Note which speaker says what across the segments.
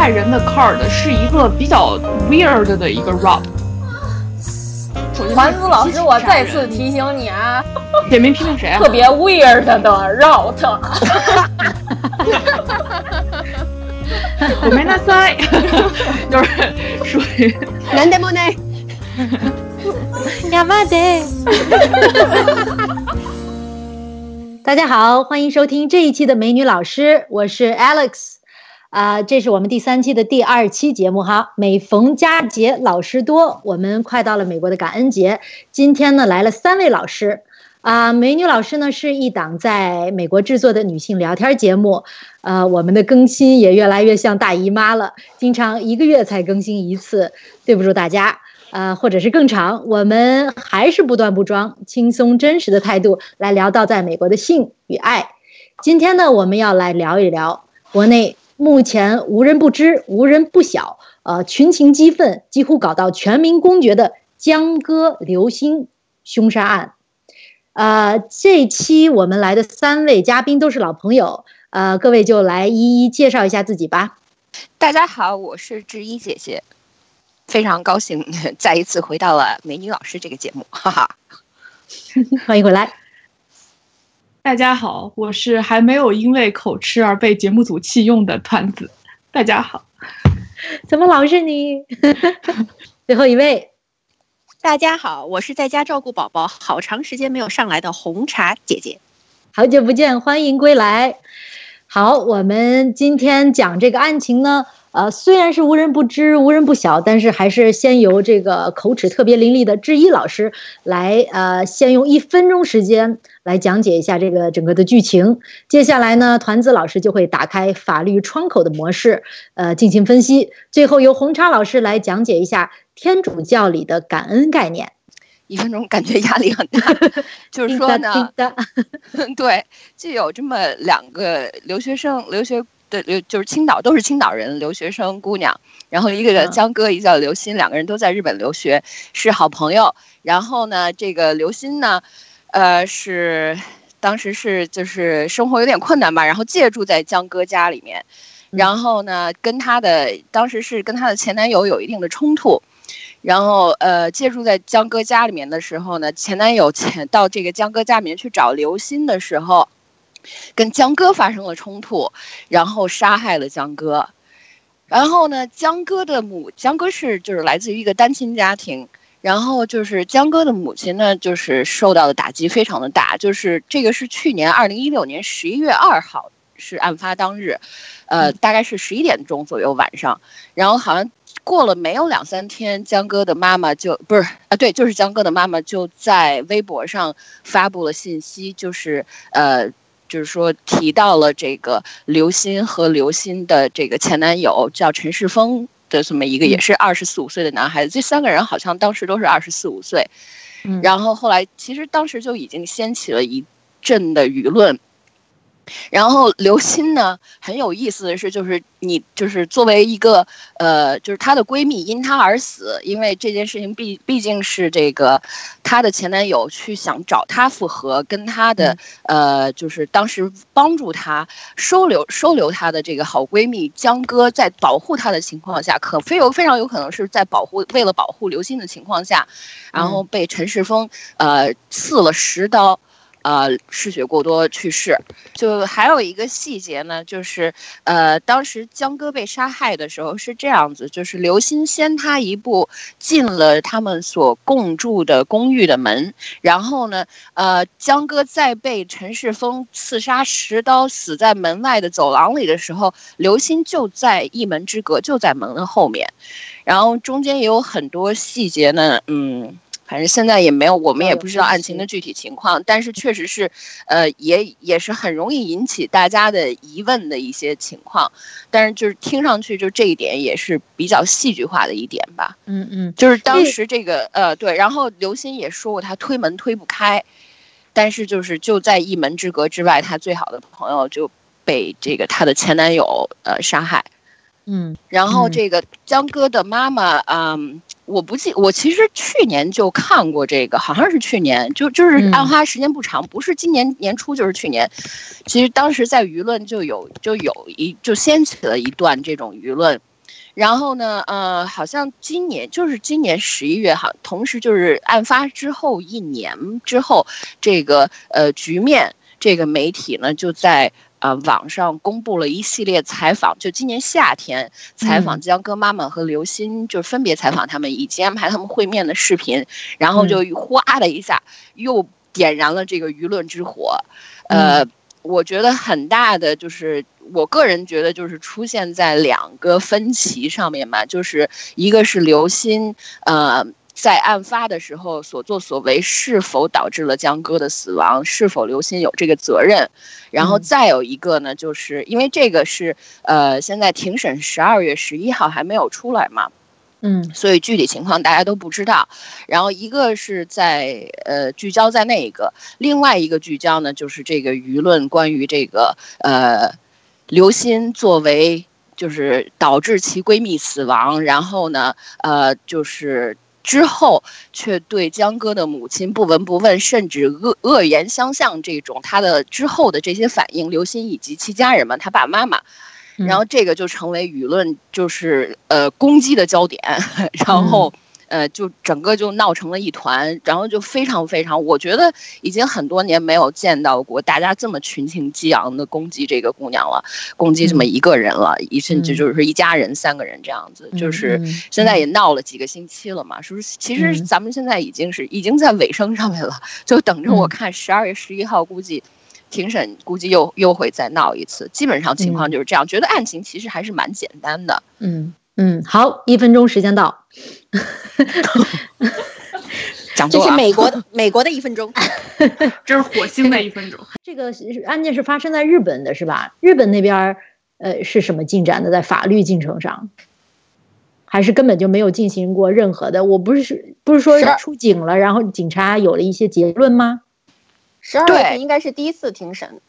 Speaker 1: 害人的 card 是一个比较 weird 的一个 rap。
Speaker 2: 环子老师，我再次提醒你啊，
Speaker 1: 点名批评谁啊？
Speaker 2: 特别 weird 的 route。
Speaker 1: 我没那塞，就是属于
Speaker 3: 难得莫奈。
Speaker 4: 亚麻得。大家好，欢迎收听这一期的美女老师，我是 Alex，啊，这是我们第三期的第二期节目哈。每逢佳节老师多，我们快到了美国的感恩节，今天呢来了三位老师，啊，美女老师呢是一档在美国制作的女性聊天节目，呃，我们的更新也越来越像大姨妈了，经常一个月才更新一次，对不住大家。呃，或者是更长，我们还是不断不装，轻松真实的态度来聊到在美国的性与爱。今天呢，我们要来聊一聊国内目前无人不知、无人不晓，呃，群情激愤，几乎搞到全民公决的江歌刘鑫凶杀案。呃，这期我们来的三位嘉宾都是老朋友，呃，各位就来一一介绍一下自己吧。
Speaker 5: 大家好，我是志一姐姐。非常高兴再一次回到了美女老师这个节目，哈哈，
Speaker 4: 欢迎回来。
Speaker 1: 大家好，我是还没有因为口吃而被节目组弃用的团子。大家好，
Speaker 4: 怎么老是你？最后一位，
Speaker 5: 大家好，我是在家照顾宝宝，好长时间没有上来的红茶姐姐。
Speaker 4: 好久不见，欢迎归来。好，我们今天讲这个案情呢。呃，虽然是无人不知、无人不晓，但是还是先由这个口齿特别伶俐的志一老师来，呃，先用一分钟时间来讲解一下这个整个的剧情。接下来呢，团子老师就会打开法律窗口的模式，呃，进行分析。最后由红叉老师来讲解一下天主教里的感恩概念。
Speaker 5: 一分钟感觉压力很大，就是说呢，对，就有这么两个留学生留学。对，留就是青岛，都是青岛人，留学生姑娘。然后一个叫江歌，一个叫刘鑫，两个人都在日本留学，是好朋友。然后呢，这个刘鑫呢，呃，是当时是就是生活有点困难吧，然后借住在江歌家里面。然后呢，跟她的当时是跟她的前男友有一定的冲突。然后呃，借住在江歌家里面的时候呢，前男友前到这个江歌家里面去找刘鑫的时候。跟江歌发生了冲突，然后杀害了江歌。然后呢，江歌的母江歌是就是来自于一个单亲家庭，然后就是江歌的母亲呢，就是受到的打击非常的大。就是这个是去年二零一六年十一月二号是案发当日，呃，大概是十一点钟左右晚上。然后好像过了没有两三天，江歌的妈妈就不是啊，对，就是江歌的妈妈就在微博上发布了信息，就是呃。就是说提到了这个刘鑫和刘鑫的这个前男友叫陈世峰的这么一个也是二十四五岁的男孩子，这三个人好像当时都是二十四五岁，然后后来其实当时就已经掀起了一阵的舆论。然后刘鑫呢，很有意思的是，就是你就是作为一个呃，就是她的闺蜜因她而死，因为这件事情毕毕竟是这个她的前男友去想找她复合，跟她的呃，就是当时帮助她收留收留她的这个好闺蜜江歌，在保护她的情况下，可非有非常有可能是在保护为了保护刘鑫的情况下，然后被陈世峰呃刺了十刀。呃，失血过多去世。就还有一个细节呢，就是呃，当时江歌被杀害的时候是这样子，就是刘鑫先他一步进了他们所共住的公寓的门，然后呢，呃，江歌在被陈世峰刺杀十刀死在门外的走廊里的时候，刘鑫就在一门之隔，就在门的后面，然后中间也有很多细节呢，嗯。反正现在也没有，我们也不知道案情的具体情况，但是确实是，呃，也也是很容易引起大家的疑问的一些情况，但是就是听上去就这一点也是比较戏剧化的一点吧。
Speaker 4: 嗯嗯，
Speaker 5: 就是当时这个呃对，然后刘鑫也说过他推门推不开，但是就是就在一门之隔之外，他最好的朋友就被这个他的前男友呃杀害。
Speaker 4: 嗯，
Speaker 5: 然后这个江歌的妈妈，嗯，我不记，我其实去年就看过这个，好像是去年，就就是案发时间不长，不是今年年初就是去年。其实当时在舆论就有就有一就掀起了一段这种舆论，然后呢，呃，好像今年就是今年十一月哈，同时就是案发之后一年之后，这个呃局面，这个媒体呢就在呃网上公布了一系列采访，就今年夏天采访江歌妈妈和刘鑫，就分别采访他们以及安排他们会面的视频，然后就哗的一下又点燃了这个舆论之火，呃。我觉得很大的就是，我个人觉得就是出现在两个分歧上面嘛，就是一个是刘鑫，呃，在案发的时候所作所为是否导致了江歌的死亡，是否刘鑫有这个责任，然后再有一个呢，就是因为这个是呃，现在庭审十二月十一号还没有出来嘛。
Speaker 4: 嗯，
Speaker 5: 所以具体情况大家都不知道。然后一个是在呃聚焦在那一个，另外一个聚焦呢就是这个舆论关于这个呃刘鑫作为就是导致其闺蜜死亡，然后呢呃就是之后却对江歌的母亲不闻不问，甚至恶恶言相向这种他的之后的这些反应，刘鑫以及其家人们，他爸爸妈。妈。然后这个就成为舆论就是呃攻击的焦点，然后呃就整个就闹成了一团，然后就非常非常，我觉得已经很多年没有见到过大家这么群情激昂的攻击这个姑娘了，攻击这么一个人了，一甚至就是一家人三个人这样子，就是现在也闹了几个星期了嘛，是不是？其实咱们现在已经是已经在尾声上面了，就等着我看十二月十一号估计。庭审估计又又会再闹一次，基本上情况就是这样。觉得案情其实还是蛮简单的。
Speaker 4: 嗯嗯，好，一分钟时间到。
Speaker 5: 讲
Speaker 3: 这是美国的 美国的一分钟，
Speaker 1: 这是火星的一分钟。
Speaker 4: 这个案件是发生在日本的，是吧？日本那边呃是什么进展的？在法律进程上，还是根本就没有进行过任何的？我不是不是说出警了，然后警察有了一些结论吗？
Speaker 3: 十二月份应该是第一次庭审，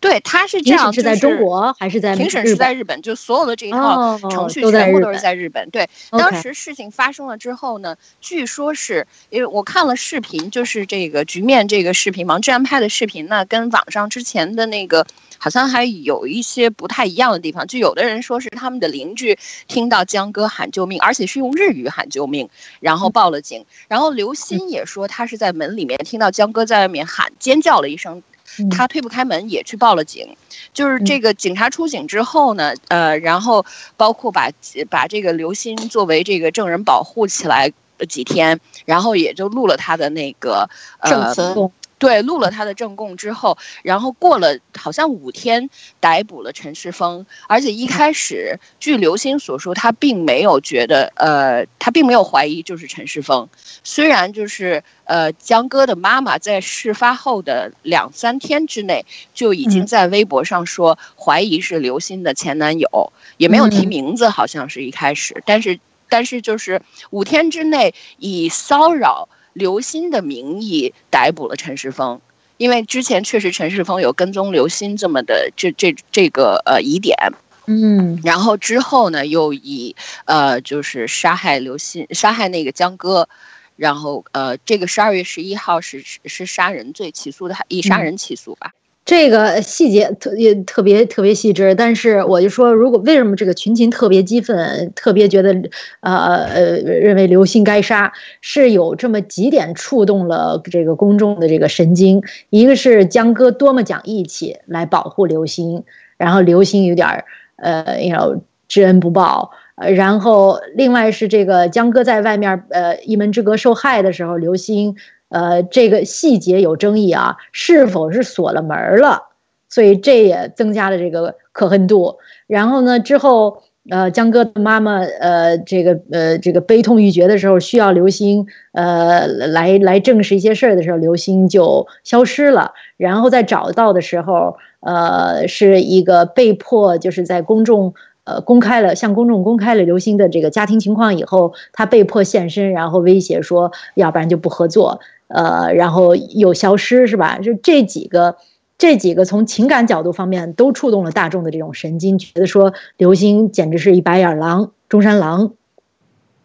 Speaker 5: 对，他是这样，
Speaker 4: 是在中国还是在
Speaker 5: 庭审是在日本？就所有的这一套程序全部都是在日本。对，当时事情发生了之后呢，据说是因为我看了视频，就是这个局面这个视频，王志安拍的视频呢，跟网上之前的那个好像还有一些不太一样的地方。就有的人说是他们的邻居听到江歌喊救命，而且是用日语喊救命，然后报了警。然后刘鑫也说他是在门里面听到江歌在外面喊尖叫了一声。他推不开门，也去报了警。就是这个警察出警之后呢，呃，然后包括把把这个刘鑫作为这个证人保护起来几天，然后也就录了他的那个
Speaker 3: 证词。
Speaker 5: 对，录了他的证供之后，然后过了好像五天，逮捕了陈世峰。而且一开始，据刘鑫所说，他并没有觉得，呃，他并没有怀疑就是陈世峰。虽然就是呃，江歌的妈妈在事发后的两三天之内就已经在微博上说怀疑是刘鑫的前男友，也没有提名字，好像是一开始。但是，但是就是五天之内以骚扰。刘鑫的名义逮捕了陈世峰，因为之前确实陈世峰有跟踪刘鑫这么的这这这个呃疑点，
Speaker 4: 嗯，
Speaker 5: 然后之后呢又以呃就是杀害刘鑫杀害那个江歌，然后呃这个十二月十一号是是杀人罪起诉的，以杀人起诉吧。
Speaker 4: 这个细节特也特别特别细致，但是我就说，如果为什么这个群情特别激愤，特别觉得，呃呃，认为刘鑫该杀，是有这么几点触动了这个公众的这个神经。一个是江歌多么讲义气来保护刘鑫，然后刘鑫有点儿呃，要知恩不报。呃然后另外是这个江歌在外面呃一门之隔受害的时候，刘鑫。呃，这个细节有争议啊，是否是锁了门了？所以这也增加了这个可恨度。然后呢，之后呃，江歌的妈妈呃，这个呃，这个悲痛欲绝的时候，需要刘星呃来来证实一些事儿的时候，刘星就消失了。然后在找到的时候，呃，是一个被迫就是在公众。呃，公开了向公众公开了刘星的这个家庭情况以后，他被迫现身，然后威胁说，要不然就不合作，呃，然后又消失，是吧？就这几个，这几个从情感角度方面都触动了大众的这种神经，觉得说刘星简直是一白眼狼，中山狼。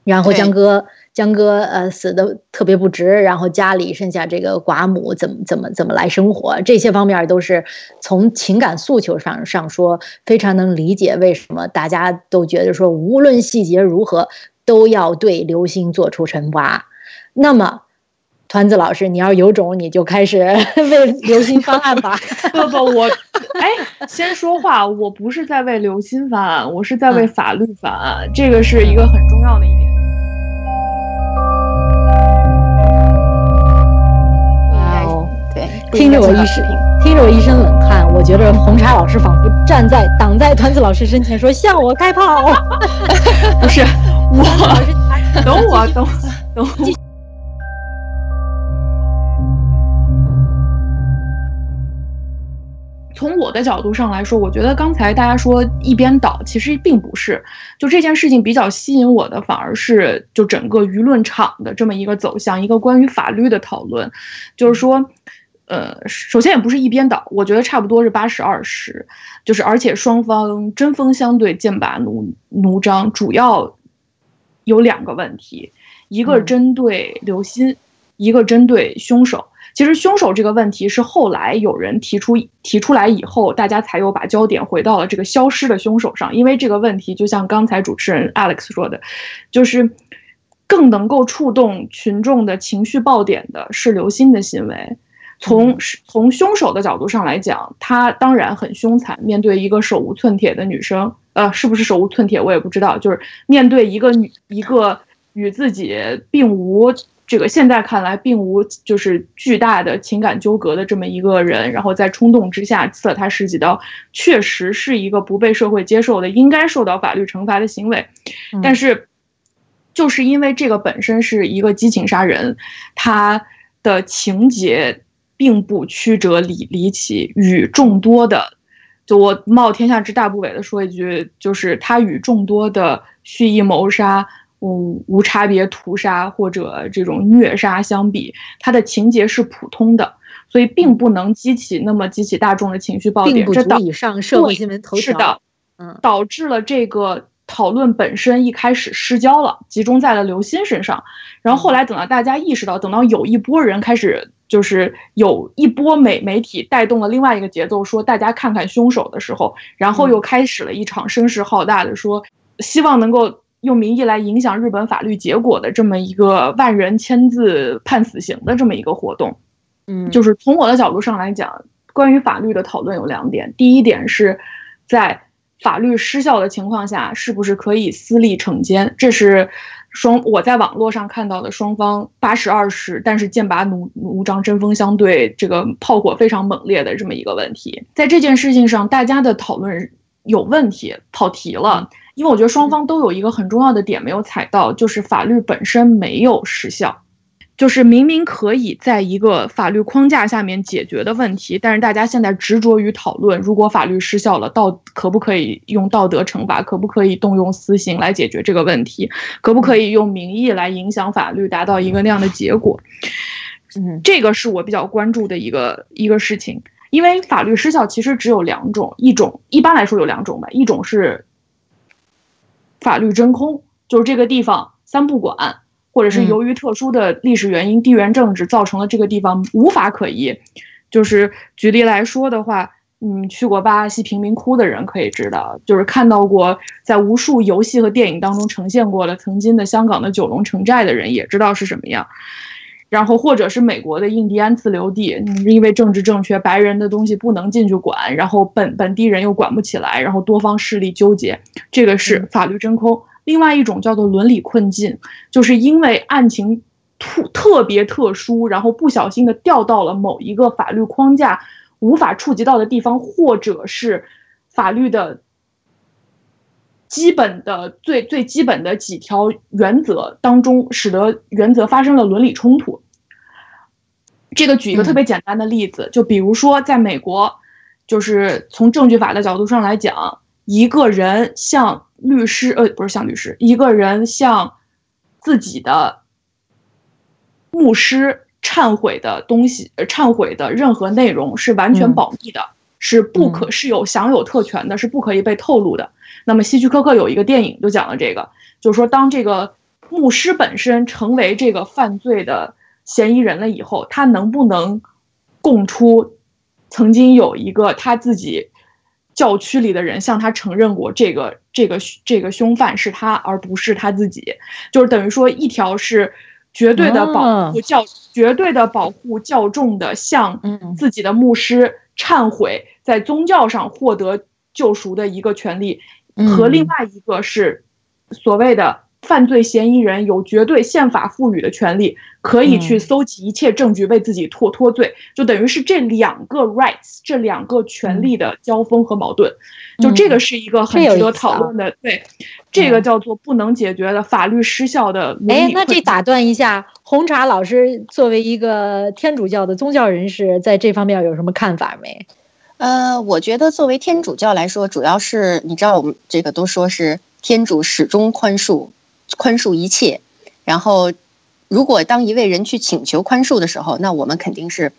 Speaker 4: 然后江哥江哥呃死的特别不值，然后家里剩下这个寡母怎么怎么怎么来生活，这些方面都是从情感诉求上上说非常能理解为什么大家都觉得说无论细节如何都要对刘星做出惩罚。那么。团子老师，你要有种，你就开始 为刘鑫翻案吧。
Speaker 1: 不不，我哎，先说话，我不是在为刘鑫翻案，我是在为法律翻案，这个是一个很重要的一点。
Speaker 4: 哇哦，对，听着我一身，听着我一身冷汗，我觉得红茶老师仿佛站在挡在团子老师身前，说向我开炮。
Speaker 1: 不是我，等我，等等。从我的角度上来说，我觉得刚才大家说一边倒，其实并不是。就这件事情比较吸引我的，反而是就整个舆论场的这么一个走向，一个关于法律的讨论。就是说，呃，首先也不是一边倒，我觉得差不多是八十二十。就是而且双方针锋相对，剑拔弩弩张，主要有两个问题，一个针对刘鑫，一个针对凶手。其实凶手这个问题是后来有人提出提出来以后，大家才有把焦点回到了这个消失的凶手上。因为这个问题，就像刚才主持人 Alex 说的，就是更能够触动群众的情绪爆点的是刘鑫的行为。从从凶手的角度上来讲，他当然很凶残，面对一个手无寸铁的女生，呃，是不是手无寸铁我也不知道，就是面对一个女一个与自己并无。这个现在看来并无就是巨大的情感纠葛的这么一个人，然后在冲动之下刺了他十几刀，确实是一个不被社会接受的、应该受到法律惩罚的行为。但是，就是因为这个本身是一个激情杀人，他的情节并不曲折离离奇，与众多的，就我冒天下之大不韪的说一句，就是他与众多的蓄意谋杀。无无差别屠杀或者这种虐杀相比，它的情节是普通的，所以并不能激起那么激起大众的情绪爆点，
Speaker 4: 这足以上社会新闻头条。
Speaker 1: 是的，嗯，导致了这个讨论本身一开始失焦了，集中在了刘鑫身上。然后后来等到大家意识到，等到有一波人开始，就是有一波媒媒体带动了另外一个节奏，说大家看看凶手的时候，然后又开始了一场声势浩大的说，希望能够。用民意来影响日本法律结果的这么一个万人签字判死刑的这么一个活动，
Speaker 4: 嗯，
Speaker 1: 就是从我的角度上来讲，关于法律的讨论有两点。第一点是，在法律失效的情况下，是不是可以私立惩奸？这是双我在网络上看到的双方八十二十，但是剑拔弩弩张、针锋相对，这个炮火非常猛烈的这么一个问题。在这件事情上，大家的讨论有问题，跑题了。因为我觉得双方都有一个很重要的点没有踩到，就是法律本身没有失效，就是明明可以在一个法律框架下面解决的问题，但是大家现在执着于讨论，如果法律失效了，道可不可以用道德惩罚，可不可以动用私刑来解决这个问题，可不可以用民意来影响法律，达到一个那样的结果？
Speaker 4: 嗯，
Speaker 1: 这个是我比较关注的一个一个事情，因为法律失效其实只有两种，一种一般来说有两种吧，一种是。法律真空就是这个地方三不管，或者是由于特殊的历史原因、地缘政治造成了这个地方无法可依。就是举例来说的话，嗯，去过巴西贫民窟的人可以知道，就是看到过在无数游戏和电影当中呈现过的曾经的香港的九龙城寨的人也知道是什么样。然后或者是美国的印第安自留地，因为政治正确，白人的东西不能进去管，然后本本地人又管不起来，然后多方势力纠结，这个是法律真空。另外一种叫做伦理困境，就是因为案情特特别特殊，然后不小心的掉到了某一个法律框架无法触及到的地方，或者是法律的。基本的最最基本的几条原则当中，使得原则发生了伦理冲突。这个举一个特别简单的例子，就比如说，在美国，就是从证据法的角度上来讲，一个人向律师，呃，不是向律师，一个人向自己的牧师忏悔的东西，忏悔的任何内容是完全保密的，是不可是有享有特权的，是不可以被透露的。那么希区柯克有一个电影就讲了这个，就是说当这个牧师本身成为这个犯罪的嫌疑人了以后，他能不能供出曾经有一个他自己教区里的人向他承认过这个这个这个凶犯是他，而不是他自己，就是等于说一条是绝对的保护教，绝对的保护教众的向自己的牧师忏悔，在宗教上获得救赎的一个权利，和另外一个是所谓的。犯罪嫌疑人有绝对宪法赋予的权利，可以去搜集一切证据为自己脱脱罪，就等于是这两个 rights，这两个权利的交锋和矛盾，就这个是一个很值得讨论的。对，这个叫做不能解决的法律失效的。
Speaker 4: 哎，那这打断一下，红茶老师作为一个天主教的宗教人士，在这方面有什么看法没？
Speaker 3: 呃，我觉得作为天主教来说，主要是你知道，我们这个都说是天主始终宽恕。宽恕一切，然后，如果当一位人去请求宽恕的时候，那我们肯定是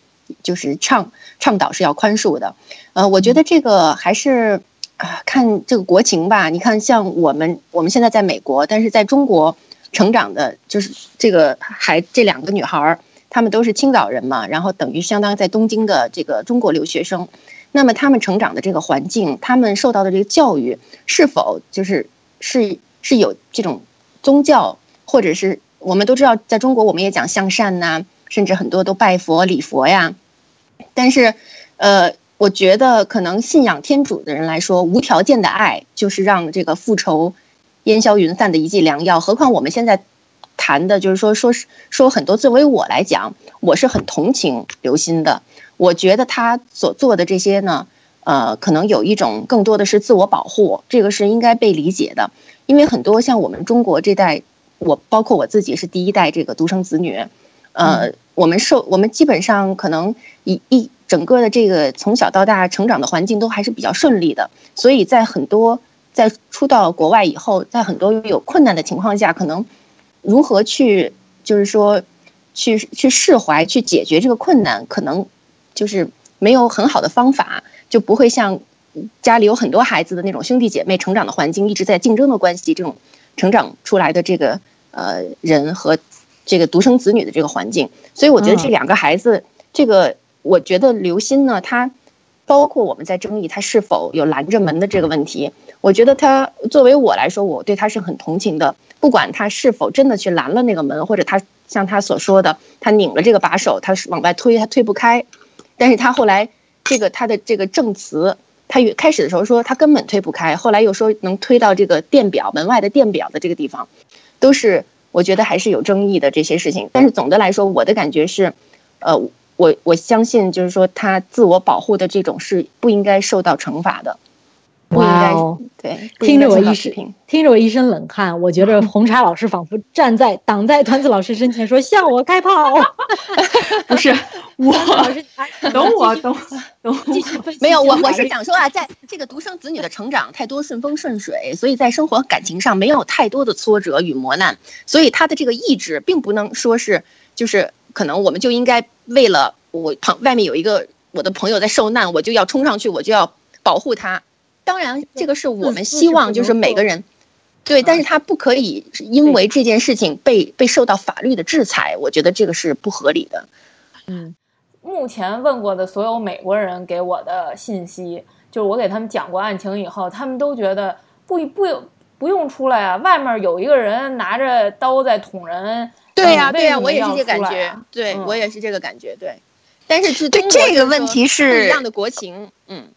Speaker 3: 就是倡倡导是要宽恕的。呃，我觉得这个还是啊，看这个国情吧。你看，像我们我们现在在美国，但是在中国成长的，就是这个还这两个女孩儿，她们都是青岛人嘛，然后等于相当于在东京的这个中国留学生。那么他们成长的这个环境，他们受到的这个教育，是否就是是是有这种？宗教，或者是我们都知道，在中国我们也讲向善呐，甚至很多都拜佛礼佛呀。但是，呃，我觉得可能信仰天主的人来说，无条件的爱就是让这个复仇烟消云散的一剂良药。何况我们现在谈的就是说，说是说很多。作为我来讲，我是很同情刘鑫的。我觉得他所做的这些呢，呃，可能有一种更多的是自我保护，这个是应该被理解的。因为很多像我们中国这代，我包括我自己是第一代这个独生子女，呃，我们受我们基本上可能一一整个的这个从小到大成长的环境都还是比较顺利的，所以在很多在出到国外以后，在很多有困难的情况下，可能如何去就是说去去释怀去解决这个困难，可能就是没有很好的方法，就不会像。家里有很多孩子的那种兄弟姐妹成长的环境，一直在竞争的关系，这种成长出来的这个呃人和这个独生子女的这个环境，所以我觉得这两个孩子，这个我觉得刘鑫呢，他包括我们在争议他是否有拦着门的这个问题，我觉得他作为我来说，我对他是很同情的，不管他是否真的去拦了那个门，或者他像他所说的，他拧了这个把手，他是往外推，他推不开，但是他后来这个他的这个证词。他开始的时候说他根本推不开，后来又说能推到这个电表门外的电表的这个地方，都是我觉得还是有争议的这些事情。但是总的来说，我的感觉是，呃，我我相信就是说他自我保护的这种是不应该受到惩罚的。
Speaker 4: 哇哦，
Speaker 3: 对，
Speaker 4: 听着我一身听着我一身冷汗，我觉得红茶老师仿佛站在挡在团子老师身前说向我开炮。
Speaker 1: 不是我，等我等等，
Speaker 3: 没有我我是想说啊，在这个独生子女的成长太多顺风顺水，所以在生活感情上没有太多的挫折与磨难，所以他的这个意志并不能说是就是可能我们就应该为了我旁外面有一个我的朋友在受难，我就要冲上去，我就要保护他。当然，这个是我们希望，就是每个人，对，但是他不可以因为这件事情被被受到法律的制裁，我觉得这个是不合理的。
Speaker 2: 嗯，目前问过的所有美国人给我的信息，就是我给他们讲过案情以后，他们都觉得不不不用出来啊，外面有一个人拿着刀在捅人。
Speaker 3: 对呀，对呀，我也是这感觉，对我也是这个感觉，对。但是是
Speaker 5: 对这个问题是
Speaker 3: 不一样的国情，嗯。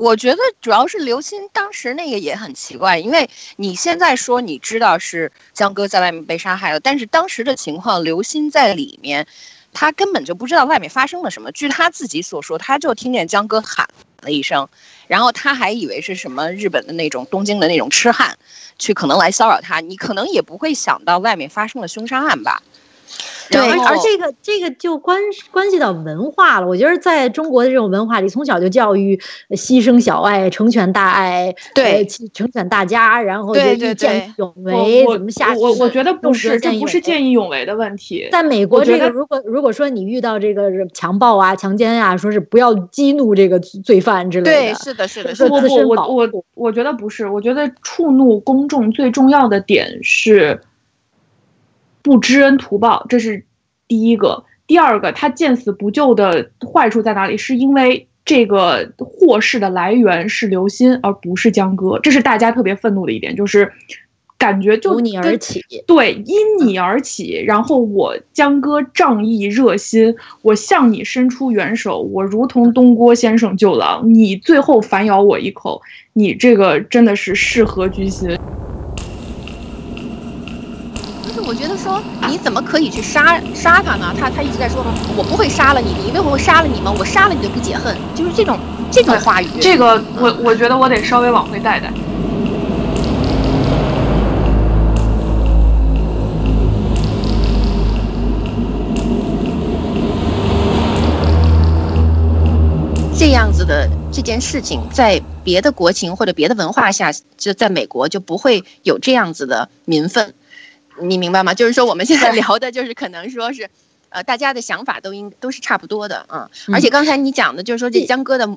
Speaker 5: 我觉得主要是刘鑫当时那个也很奇怪，因为你现在说你知道是江歌在外面被杀害了，但是当时的情况，刘鑫在里面，他根本就不知道外面发生了什么。据他自己所说，他就听见江歌喊了一声，然后他还以为是什么日本的那种东京的那种痴汉，去可能来骚扰他。你可能也不会想到外面发生了凶杀案吧。
Speaker 4: 对，而这个这个就关关系到文化了。我觉得在中国的这种文化里，从小就教育牺牲小爱，成全大爱，
Speaker 5: 对，
Speaker 4: 成全大家，然后
Speaker 5: 对对
Speaker 4: 对，勇为怎么下
Speaker 1: 我我觉得不是，这不是见义勇为的问题。
Speaker 4: 在美国，这个如果如果说你遇到这个强暴啊、强奸啊，说是不要激怒这个罪犯之类的。
Speaker 5: 对，是的，是的，是的。
Speaker 1: 我我我我觉得不是，我觉得触怒公众最重要的点是。不知恩图报，这是第一个。第二个，他见死不救的坏处在哪里？是因为这个祸事的来源是刘鑫，而不是江歌，这是大家特别愤怒的一点，就是感觉就
Speaker 4: 由你而起，
Speaker 1: 对，因你而起。然后我江歌仗义热心，我向你伸出援手，我如同东郭先生救狼，你最后反咬我一口，你这个真的是是何居心？
Speaker 3: 我觉得说你怎么可以去杀杀他呢？他他一直在说，我不会杀了你，你以为我会杀了你吗？我杀了你就不解恨，就是这种这种话语。
Speaker 1: 这个我我觉得我得稍微往回带带。
Speaker 3: 这样子的这件事情，在别的国情或者别的文化下，就在美国就不会有这样子的民愤。你明白吗？就是说，我们现在 聊的，就是可能说是，呃，大家的想法都应都是差不多的啊。而且刚才你讲的，就是说这江歌的，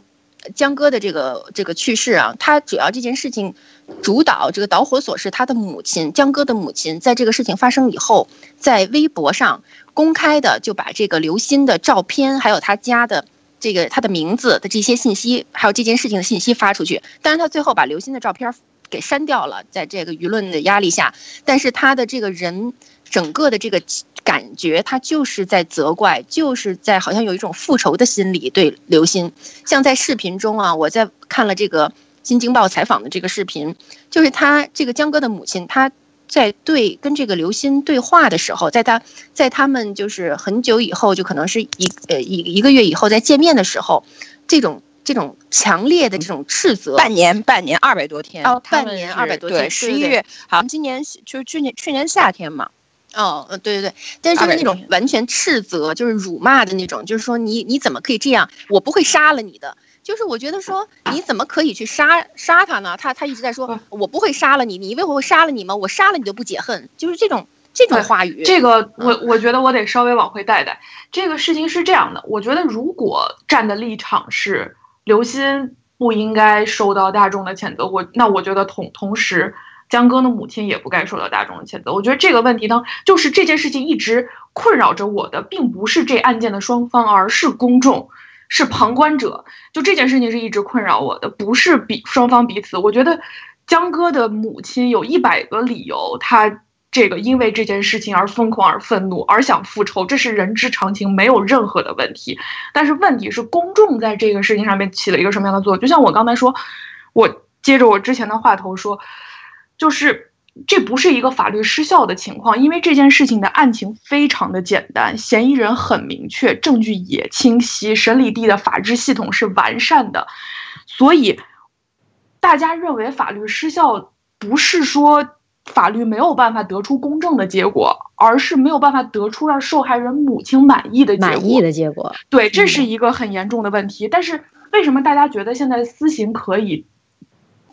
Speaker 3: 江歌的这个这个去世啊，他主要这件事情主导这个导火索是他的母亲江歌的母亲，在这个事情发生以后，在微博上公开的就把这个刘鑫的照片，还有他家的这个他的名字的这些信息，还有这件事情的信息发出去。但是，他最后把刘鑫的照片。给删掉了，在这个舆论的压力下，但是他的这个人整个的这个感觉，他就是在责怪，就是在好像有一种复仇的心理对刘鑫。像在视频中啊，我在看了这个《新京报》采访的这个视频，就是他这个江歌的母亲，他在对跟这个刘鑫对话的时候，在他在他们就是很久以后，就可能是一呃一一个月以后再见面的时候，这种。这种强烈的这种斥责，
Speaker 5: 半年半年二百多天
Speaker 3: 哦，半年二百多天，
Speaker 5: 对，十一月，好像今年就是去年去年夏天嘛，
Speaker 3: 哦，嗯，对对对，但是就是那种完全斥责，就是辱骂的那种，就是说你你怎么可以这样？我不会杀了你的，就是我觉得说你怎么可以去杀杀他呢？他他一直在说，我不会杀了你，你以为我会杀了你吗？我杀了你都不解恨，就是这种这种话语。
Speaker 1: 这个我我觉得我得稍微往回带带，这个事情是这样的，我觉得如果站的立场是。刘鑫不应该受到大众的谴责，我那我觉得同同时，江歌的母亲也不该受到大众的谴责。我觉得这个问题呢，就是这件事情一直困扰着我的，并不是这案件的双方，而是公众，是旁观者。就这件事情是一直困扰我的，不是彼双方彼此。我觉得江歌的母亲有一百个理由，他。这个因为这件事情而疯狂而愤怒而想复仇，这是人之常情，没有任何的问题。但是问题是，公众在这个事情上面起了一个什么样的作用？就像我刚才说，我接着我之前的话头说，就是这不是一个法律失效的情况，因为这件事情的案情非常的简单，嫌疑人很明确，证据也清晰，审理地的法制系统是完善的，所以大家认为法律失效不是说。法律没有办法得出公正的结果，而是没有办法得出让受害人母亲满意的
Speaker 4: 满意的结果。
Speaker 1: 对，这是一个很严重的问题。但是为什么大家觉得现在私刑可以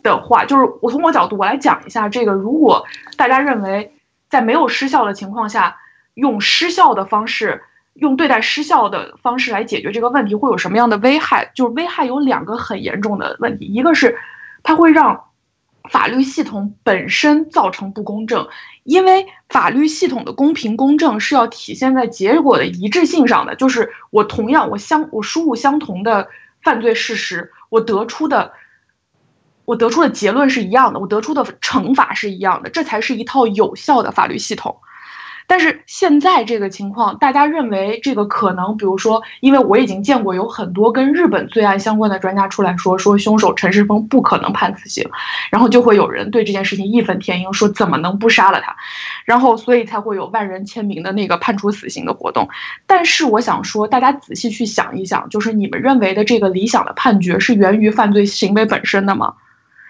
Speaker 1: 的话，就是我从我角度我来讲一下这个。如果大家认为在没有失效的情况下，用失效的方式，用对待失效的方式来解决这个问题，会有什么样的危害？就是危害有两个很严重的问题，一个是它会让。法律系统本身造成不公正，因为法律系统的公平公正是要体现在结果的一致性上的。就是我同样我相我输入相同的犯罪事实，我得出的我得出的结论是一样的，我得出的惩罚是一样的，这才是一套有效的法律系统。但是现在这个情况，大家认为这个可能，比如说，因为我已经见过有很多跟日本罪案相关的专家出来说，说凶手陈世峰不可能判死刑，然后就会有人对这件事情义愤填膺，说怎么能不杀了他，然后所以才会有万人签名的那个判处死刑的活动。但是我想说，大家仔细去想一想，就是你们认为的这个理想的判决是源于犯罪行为本身的吗？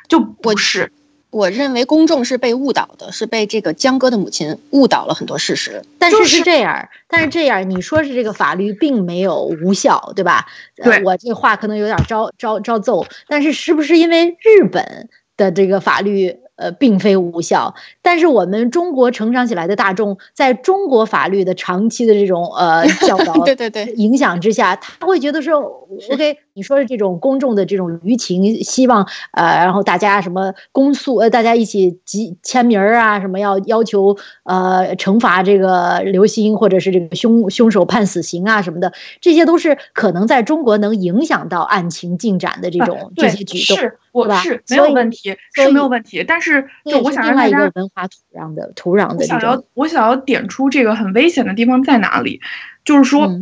Speaker 1: 就不是。
Speaker 3: 我认为公众是被误导的，是被这个江歌的母亲误导了很多事实。
Speaker 4: 但是是这样，但是这样你说是这个法律并没有无效，对吧？
Speaker 1: 对，
Speaker 4: 我这话可能有点招招招揍。但是是不是因为日本的这个法律呃并非无效？但是我们中国成长起来的大众，在中国法律的长期的这种呃 教导
Speaker 3: 对对对
Speaker 4: 影响之下，他会觉得说，OK。你说的这种公众的这种舆情，希望呃，然后大家什么公诉，呃，大家一起集签名儿啊，什么要要求呃惩罚这个刘鑫，或者是这个凶凶手判死刑啊什么的，这些都是可能在中国能影响到案情进展的这种这些举动，
Speaker 1: 是，我是没有问题，是没有问题。但是就我想让大
Speaker 4: 家文化土壤的土壤的，我
Speaker 1: 想要我想要点出这个很危险的地方在哪里，就是说。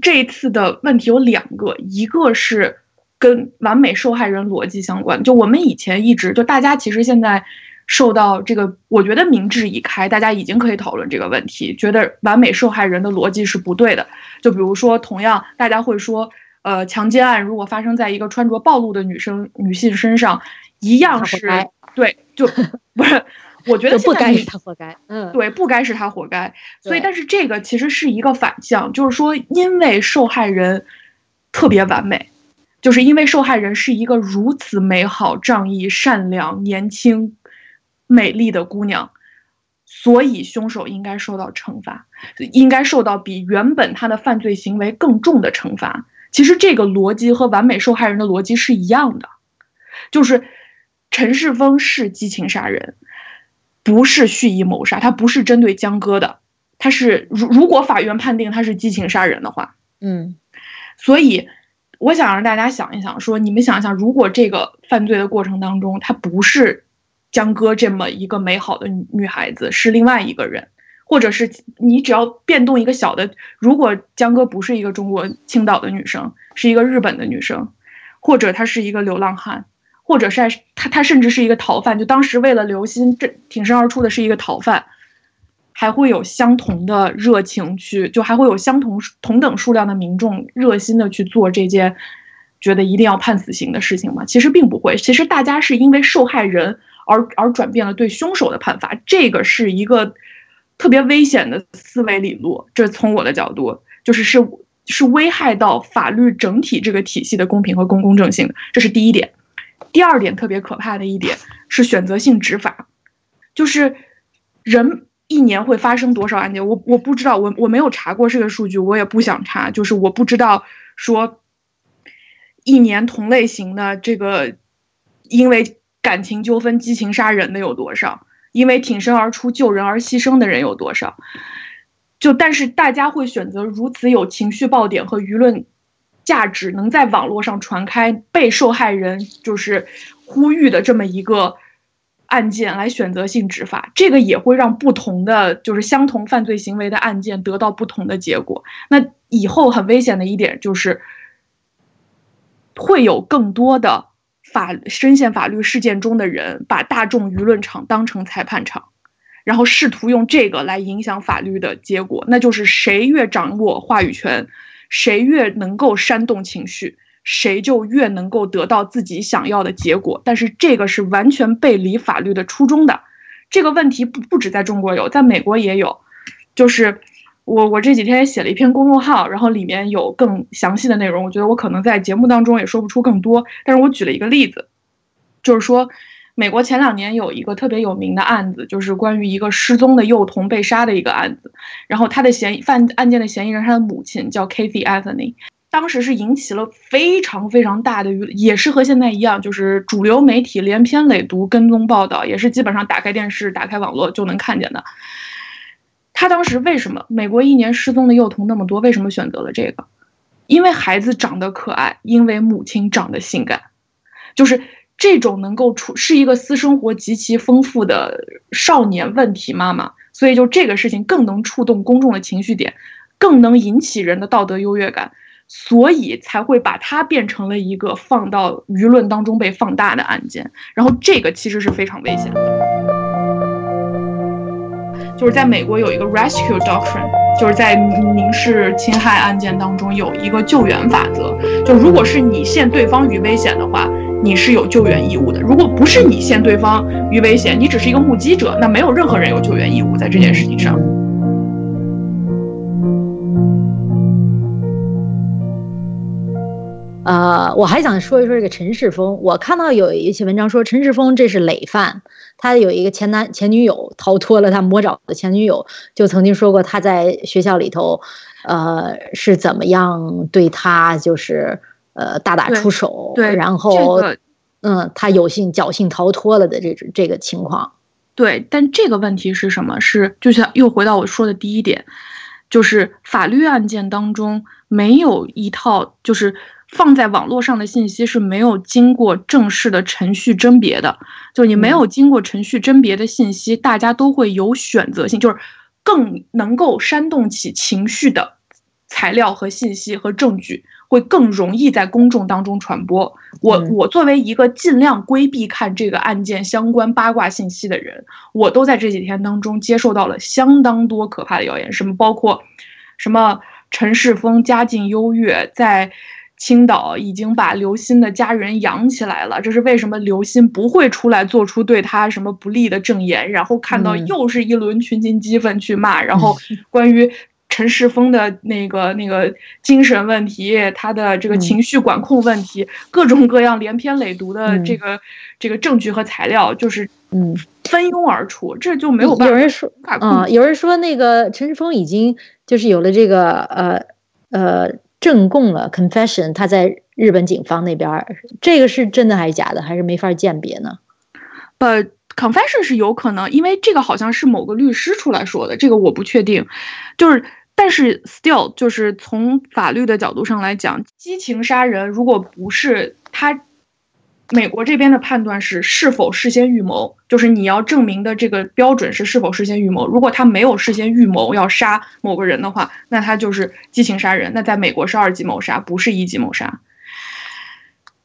Speaker 1: 这一次的问题有两个，一个是跟完美受害人逻辑相关。就我们以前一直就大家其实现在受到这个，我觉得明智已开，大家已经可以讨论这个问题，觉得完美受害人的逻辑是不对的。就比如说，同样大家会说，呃，强奸案如果发生在一个穿着暴露的女生女性身上，一样是 对，就不是。我觉得
Speaker 4: 不该是他活该，嗯，
Speaker 1: 对，不该是他活该。所以，但是这个其实是一个反向，就是说，因为受害人特别完美，就是因为受害人是一个如此美好、仗义、善良、年轻、美丽的姑娘，所以凶手应该受到惩罚，应该受到比原本他的犯罪行为更重的惩罚。其实这个逻辑和完美受害人的逻辑是一样的，就是陈世峰是激情杀人。不是蓄意谋杀，他不是针对江歌的，他是如如果法院判定他是激情杀人的话，
Speaker 4: 嗯，
Speaker 1: 所以我想让大家想一想，说你们想一想，如果这个犯罪的过程当中，他不是江歌这么一个美好的女孩子，是另外一个人，或者是你只要变动一个小的，如果江歌不是一个中国青岛的女生，是一个日本的女生，或者她是一个流浪汉。或者是他，他甚至是一个逃犯。就当时为了刘鑫，这挺身而出的是一个逃犯，还会有相同的热情去，就还会有相同同等数量的民众热心的去做这件觉得一定要判死刑的事情吗？其实并不会。其实大家是因为受害人而而转变了对凶手的判罚，这个是一个特别危险的思维理路。这从我的角度，就是是是危害到法律整体这个体系的公平和公公正性的。这是第一点。第二点特别可怕的一点是选择性执法，就是人一年会发生多少案件，我我不知道，我我没有查过这个数据，我也不想查，就是我不知道说一年同类型的这个因为感情纠纷激情杀人的有多少，因为挺身而出救人而牺牲的人有多少，就但是大家会选择如此有情绪爆点和舆论。价值能在网络上传开，被受害人就是呼吁的这么一个案件来选择性执法，这个也会让不同的就是相同犯罪行为的案件得到不同的结果。那以后很危险的一点就是，会有更多的法深陷法律事件中的人把大众舆论场当成裁判场，然后试图用这个来影响法律的结果。那就是谁越掌握话语权。谁越能够煽动情绪，谁就越能够得到自己想要的结果。但是这个是完全背离法律的初衷的。这个问题不不止在中国有，在美国也有。就是我我这几天写了一篇公众号，然后里面有更详细的内容。我觉得我可能在节目当中也说不出更多，但是我举了一个例子，就是说。美国前两年有一个特别有名的案子，就是关于一个失踪的幼童被杀的一个案子。然后他的嫌疑犯案件的嫌疑人，他的母亲叫 Kathy Anthony，当时是引起了非常非常大的舆论，也是和现在一样，就是主流媒体连篇累牍跟踪报道，也是基本上打开电视、打开网络就能看见的。他当时为什么美国一年失踪的幼童那么多？为什么选择了这个？因为孩子长得可爱，因为母亲长得性感，就是。这种能够处是一个私生活极其丰富的少年问题妈妈，所以就这个事情更能触动公众的情绪点，更能引起人的道德优越感，所以才会把它变成了一个放到舆论当中被放大的案件。然后这个其实是非常危险的，就是在美国有一个 rescue doctrine，就是在民事侵害案件当中有一个救援法则，就如果是你陷对方于危险的话。你是有救援义务的。如果不是你陷对方于危险，你只是一个目击者，那没有任何人有救援义务在这件事情上。
Speaker 4: 呃，我还想说一说这个陈世峰。我看到有一些文章说陈世峰这是累犯，他有一个前男前女友逃脱了他魔爪的前女友，就曾经说过他在学校里头，呃，是怎么样对他就是。呃大打出手，
Speaker 1: 对，
Speaker 4: 然后嗯，他有幸侥幸逃脱了的这种这个情况。
Speaker 1: 对，但这个问题是什么？是就像又回到我说的第一点，就是法律案件当中没有一套，就是放在网络上的信息是没有经过正式的程序甄别的。就你没有经过程序甄别的信息，大家都会有选择性，就是更能够煽动起情绪的材料和信息和证据。会更容易在公众当中传播。我我作为一个尽量规避看这个案件相关八卦信息的人，我都在这几天当中接受到了相当多可怕的谣言，什么包括，什么陈世峰家境优越，在青岛已经把刘鑫的家人养起来了，这是为什么？刘鑫不会出来做出对他什么不利的证言，然后看到又是一轮群情激愤去骂，然后 关于。陈世峰的那个那个精神问题，他的这个情绪管控问题，各种各样连篇累牍的这个这个证据和材料，就是
Speaker 4: 嗯
Speaker 1: 蜂拥而出，这就没有办
Speaker 4: 法。有人说啊，有人说那个陈世峰已经就是有了这个呃呃证供了，confession，他在日本警方那边，这个是真的还是假的，还是没法鉴别呢
Speaker 1: ？But confession 是有可能，因为这个好像是某个律师出来说的，这个我不确定，就是。但是，still，就是从法律的角度上来讲，激情杀人如果不是他，美国这边的判断是是否事先预谋，就是你要证明的这个标准是是否事先预谋。如果他没有事先预谋要杀某个人的话，那他就是激情杀人。那在美国是二级谋杀，不是一级谋杀。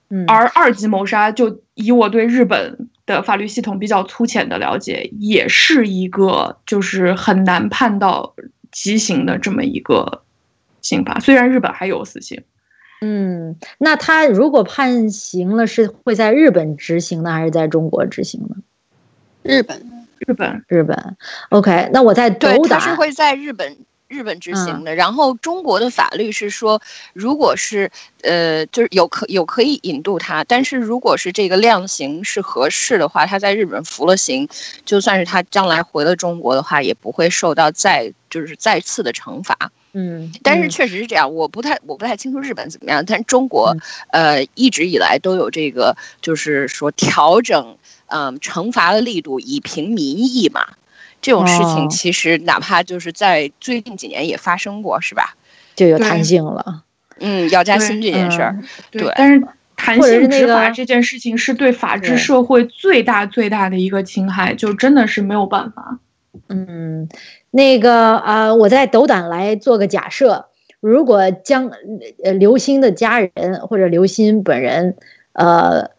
Speaker 4: 嗯，
Speaker 1: 而二级谋杀，就以我对日本的法律系统比较粗浅的了解，也是一个就是很难判到。畸形的这么一个刑罚，虽然日本还有死刑，
Speaker 4: 嗯，那他如果判刑了，是会在日本执行呢，还是在中国执行呢？
Speaker 3: 日本，
Speaker 1: 日本，
Speaker 4: 日本。OK，那我在
Speaker 5: 对，他是会在日本。日本执行的，然后中国的法律是说，如果是呃，就是有可有可以引渡他，但是如果是这个量刑是合适的话，他在日本服了刑，就算是他将来回了中国的话，也不会受到再就是再次的惩罚。
Speaker 4: 嗯，
Speaker 5: 但是确实是这样，我不太我不太清楚日本怎么样，但中国呃一直以来都有这个，就是说调整嗯惩罚的力度以平民意嘛。这种事情其实哪怕就是在最近几年也发生过，是吧？
Speaker 4: 就有弹性了。
Speaker 5: 嗯，要加薪这件事儿，
Speaker 1: 对。但是弹性执法这件事情是对法治社会最大最大的一个侵害，就真的是没有办法。
Speaker 4: 嗯，那个呃，我再斗胆来做个假设，如果将呃刘星的家人或者刘鑫本人呃。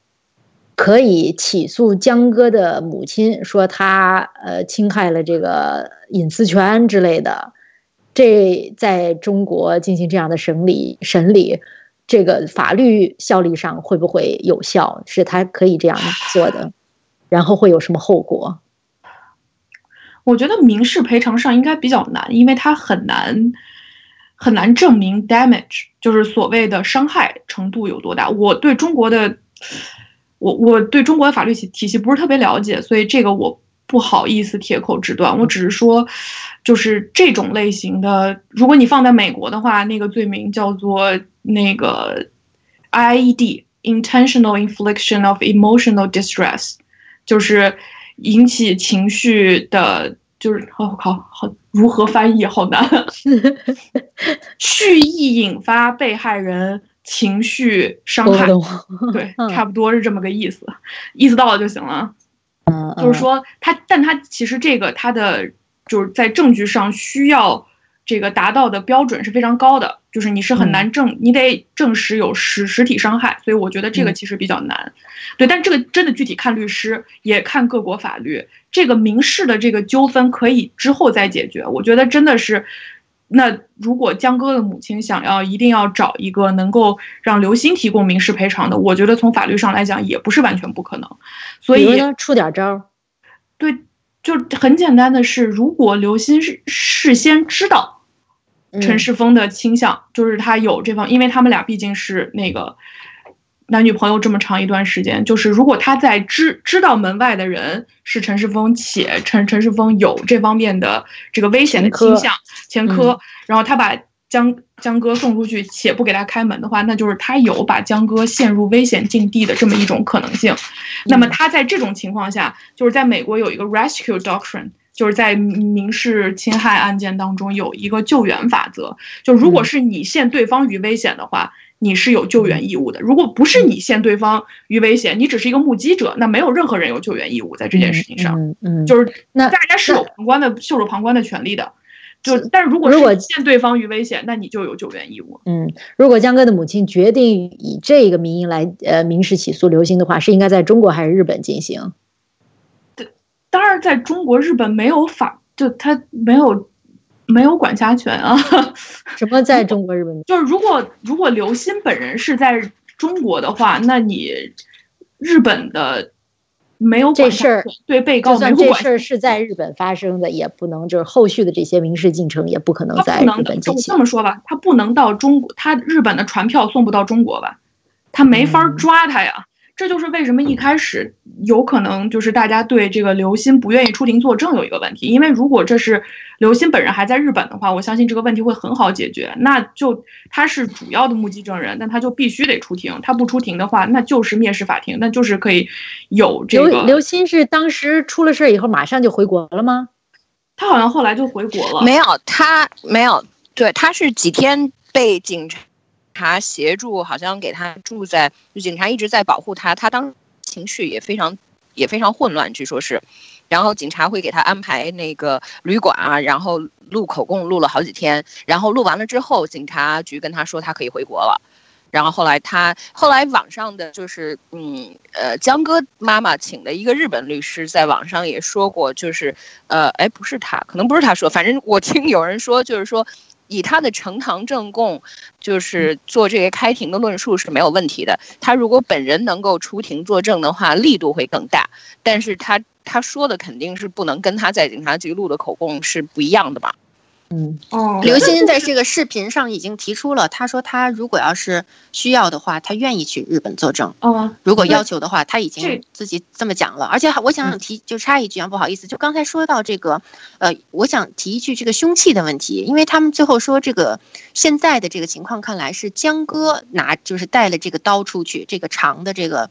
Speaker 4: 可以起诉江哥的母亲，说他呃侵害了这个隐私权之类的。这在中国进行这样的审理，审理这个法律效力上会不会有效？是他可以这样做的，然后会有什么后果？
Speaker 1: 我觉得民事赔偿上应该比较难，因为他很难很难证明 damage，就是所谓的伤害程度有多大。我对中国的。我我对中国的法律体体系不是特别了解，所以这个我不好意思铁口直断。我只是说，就是这种类型的，如果你放在美国的话，那个罪名叫做那个 IED（Intentional Infliction of Emotional Distress），就是引起情绪的，就是好好好，如何翻译好难，蓄意引发被害人。情绪伤害，对，差不多是这么个意思，意思到了就行了。
Speaker 4: 嗯，
Speaker 1: 就是说他，但他其实这个他的就是在证据上需要这个达到的标准是非常高的，就是你是很难证，你得证实有实实体伤害，所以我觉得这个其实比较难。对，但这个真的具体看律师，也看各国法律。这个民事的这个纠纷可以之后再解决，我觉得真的是。那如果江歌的母亲想要一定要找一个能够让刘鑫提供民事赔偿的，我觉得从法律上来讲也不是完全不可能。所以
Speaker 4: 出点招。
Speaker 1: 对，就很简单的是，如果刘鑫是事先知道陈世峰的倾向，就是他有这方，因为他们俩毕竟是那个。男女朋友这么长一段时间，就是如果他在知知道门外的人是陈世峰，且陈陈世峰有这方面的这个危险的倾向前科，然后他把江江哥送出去且不给他开门的话，那就是他有把江哥陷入危险境地的这么一种可能性。那么他在这种情况下，就是在美国有一个 rescue doctrine，就是在民事侵害案件当中有一个救援法则，就如果是你陷对方于危险的话。你是有救援义务的。如果不是你陷对方于危险，你只是一个目击者，那没有任何人有救援义务在这件事情上。
Speaker 4: 嗯嗯，
Speaker 1: 就是
Speaker 4: 那
Speaker 1: 大家是有旁观的、袖手旁观的权利的。就但是如果
Speaker 4: 如果
Speaker 1: 陷对方于危险，那你就有救援义务。
Speaker 4: 嗯，如果江歌的母亲决定以这个名义来呃民事起诉刘星的话，是应该在中国还是日本进行？
Speaker 1: 对当然，在中国、日本没有法，就他没有。没有管辖权啊！
Speaker 4: 什么在中国、日本？
Speaker 1: 就是如果如果刘鑫本人是在中国的话，那你日本的没有
Speaker 4: 这事儿
Speaker 1: 对被告，
Speaker 4: 就算这事儿是在日本发生的，也不能就是后续的这些民事进程也不可能在日本进行。
Speaker 1: 这么说吧，他不能到中国，他日本的船票送不到中国吧？他没法抓他呀。这就是为什么一开始有可能就是大家对这个刘鑫不愿意出庭作证有一个问题，因为如果这是刘鑫本人还在日本的话，我相信这个问题会很好解决。那就他是主要的目击证人，那他就必须得出庭。他不出庭的话，那就是蔑视法庭，那就是可以有这个。
Speaker 4: 刘刘鑫是当时出了事儿以后马上就回国了吗？
Speaker 1: 他好像后来就回国了。
Speaker 5: 没有，他没有。对，他是几天被警察。他协助，好像给他住在，就警察一直在保护他，他当时情绪也非常也非常混乱，据说是，然后警察会给他安排那个旅馆啊，然后录口供录了好几天，然后录完了之后，警察局跟他说他可以回国了，然后后来他后来网上的就是嗯呃江哥妈妈请的一个日本律师在网上也说过，就是呃哎不是他，可能不是他说，反正我听有人说就是说。以他的呈堂证供，就是做这个开庭的论述是没有问题的。他如果本人能够出庭作证的话，力度会更大。但是他他说的肯定是不能跟他在警察局录的口供是不一样的吧？
Speaker 4: 嗯
Speaker 1: 哦，
Speaker 3: 刘鑫在这个视频上已经提出了，他说他如果要是需要的话，他愿意去日本作证。
Speaker 1: 哦，
Speaker 3: 如果要求的话，他已经自己这么讲了。而且我想提，就插一句啊，不好意思，就刚才说到这个，呃，我想提一句这个凶器的问题，因为他们最后说这个现在的这个情况看来是江哥拿就是带了这个刀出去，这个长的这个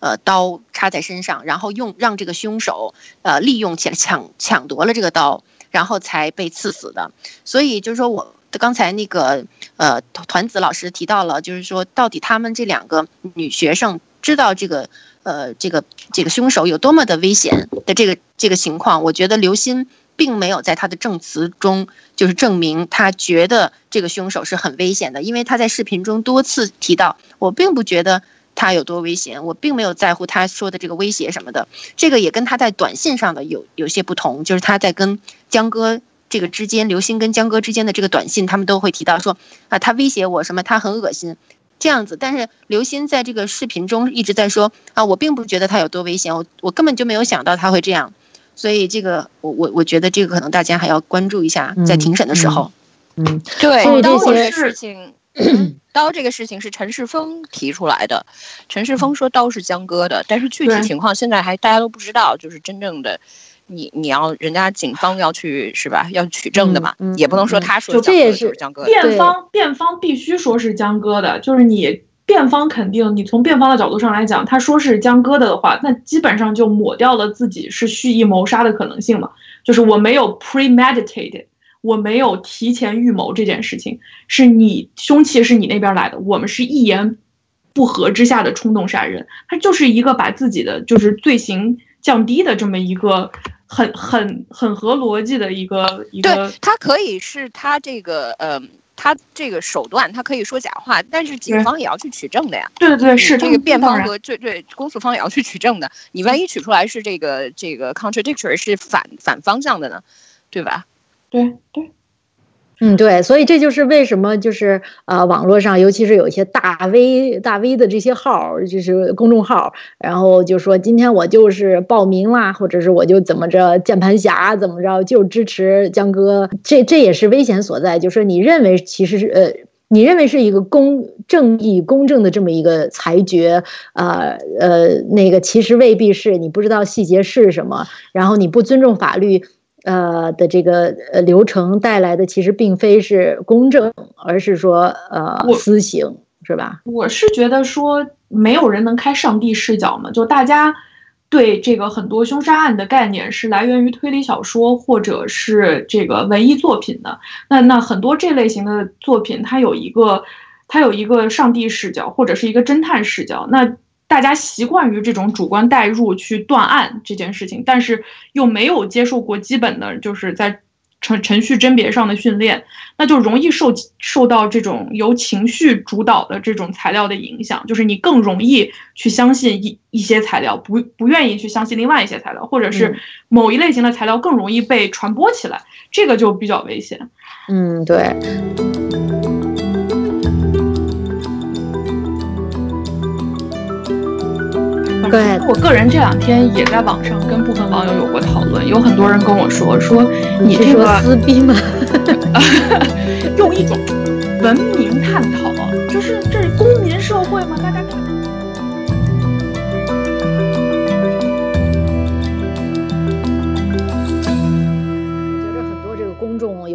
Speaker 3: 呃刀插在身上，然后用让这个凶手呃利用起来抢抢夺了这个刀。然后才被刺死的，所以就是说，我刚才那个呃团子老师提到了，就是说，到底他们这两个女学生知道这个呃这个这个凶手有多么的危险的这个这个情况，我觉得刘鑫并没有在他的证词中就是证明他觉得这个凶手是很危险的，因为他在视频中多次提到，我并不觉得。他有多危险？我并没有在乎他说的这个威胁什么的，这个也跟他在短信上的有有些不同，就是他在跟江哥这个之间，刘星跟江哥之间的这个短信，他们都会提到说啊，他威胁我什么，他很恶心这样子。但是刘鑫在这个视频中一直在说啊，我并不觉得他有多危险，我我根本就没有想到他会这样，所以这个我我我觉得这个可能大家还要关注一下，在庭审的时候，
Speaker 4: 嗯，
Speaker 5: 对，
Speaker 4: 这
Speaker 5: 些事情。刀这个事情是陈世峰提出来的，陈世峰说刀是江哥的，但是具体情况现在还大家都不知道，就是真正的，你你要人家警方要去是吧？要取证的嘛，也不能说他说
Speaker 4: 这也是
Speaker 5: 江哥。
Speaker 1: 辩方辩方必须说是江哥的，就是你辩方肯定，你从辩方的角度上来讲，他说是江哥的的话，那基本上就抹掉了自己是蓄意谋杀的可能性嘛，就是我没有 premeditated。我没有提前预谋这件事情，是你凶器是你那边来的，我们是一言不合之下的冲动杀人，他就是一个把自己的就是罪行降低的这么一个很很很合逻辑的一个一个。
Speaker 5: 对他可以是他这个呃，他这个手段，他可以说假话，但是警方也要去取证的呀。
Speaker 1: 对对对，是
Speaker 5: 这个辩方和对对公诉方也要去取证的。你万一取出来是这个这个 contradictory 是反反方向的呢，对吧？
Speaker 1: 对对，
Speaker 4: 嗯对，所以这就是为什么就是呃网络上，尤其是有一些大 V 大 V 的这些号，就是公众号，然后就说今天我就是报名啦，或者是我就怎么着键盘侠怎么着就支持江哥，这这也是危险所在，就是说你认为其实是呃你认为是一个公正义公正的这么一个裁决，呃呃那个其实未必是你不知道细节是什么，然后你不尊重法律。呃的这个呃流程带来的，其实并非是公正，而是说呃私刑，是吧？
Speaker 1: 我是觉得说，没有人能开上帝视角嘛，就大家。对这个很多凶杀案的概念是来源于推理小说或者是这个文艺作品的。那那很多这类型的作品，它有一个它有一个上帝视角或者是一个侦探视角。那大家习惯于这种主观代入去断案这件事情，但是又没有接受过基本的，就是在。程程序甄别上的训练，那就容易受受到这种由情绪主导的这种材料的影响，就是你更容易去相信一一些材料，不不愿意去相信另外一些材料，或者是某一类型的材料更容易被传播起来，这个就比较危险。
Speaker 4: 嗯，对。对
Speaker 1: 我个人这两天也在网上跟部分网友有过讨论，有很多人跟我说说你这个
Speaker 4: 撕逼吗？
Speaker 1: 用一种文明探讨，就是这是公民社会吗？大家。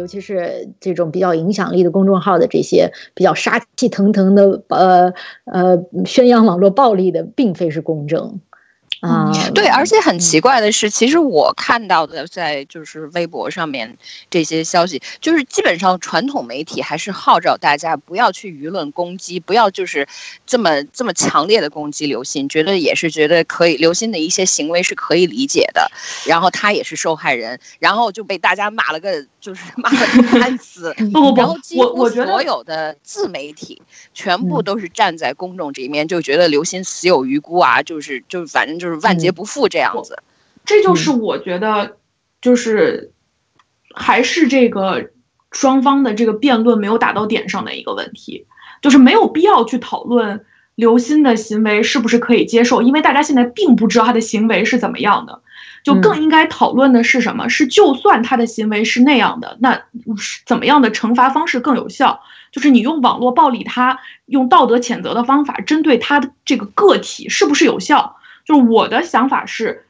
Speaker 4: 尤其是这种比较影响力的公众号的这些比较杀气腾腾的，呃呃，宣扬网络暴力的，并非是公正。啊，
Speaker 5: 对，而且很奇怪的是，其实我看到的在就是微博上面这些消息，就是基本上传统媒体还是号召大家不要去舆论攻击，不要就是这么这么强烈的攻击刘鑫，觉得也是觉得可以，刘鑫的一些行为是可以理解的，然后他也是受害人，然后就被大家骂了个就是 骂了个半死。
Speaker 1: 不不不，
Speaker 5: 我我觉得所有的自媒体全部都是站在公众这一面，就觉得刘鑫死有余辜啊，就是就反正就是。万劫不复这样子，
Speaker 1: 这就是我觉得，就是还是这个双方的这个辩论没有打到点上的一个问题，就是没有必要去讨论刘鑫的行为是不是可以接受，因为大家现在并不知道他的行为是怎么样的，就更应该讨论的是什么？是就算他的行为是那样的，那怎么样的惩罚方式更有效？就是你用网络暴力他，用道德谴责的方法针对他的这个个体是不是有效？就我的想法是，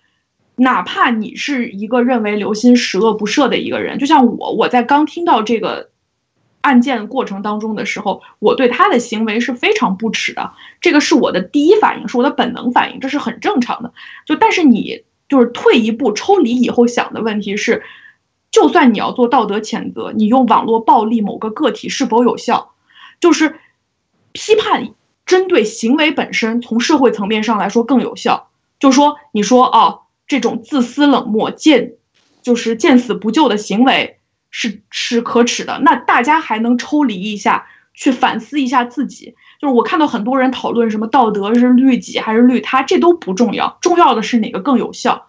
Speaker 1: 哪怕你是一个认为刘鑫十恶不赦的一个人，就像我，我在刚听到这个案件过程当中的时候，我对他的行为是非常不耻的，这个是我的第一反应，是我的本能反应，这是很正常的。就但是你就是退一步抽离以后想的问题是，就算你要做道德谴责，你用网络暴力某个个体是否有效？就是批判。针对行为本身，从社会层面上来说更有效。就说你说哦，这种自私冷漠、见就是见死不救的行为是是可耻的。那大家还能抽离一下，去反思一下自己。就是我看到很多人讨论什么道德是律己还是律他，这都不重要，重要的是哪个更有效。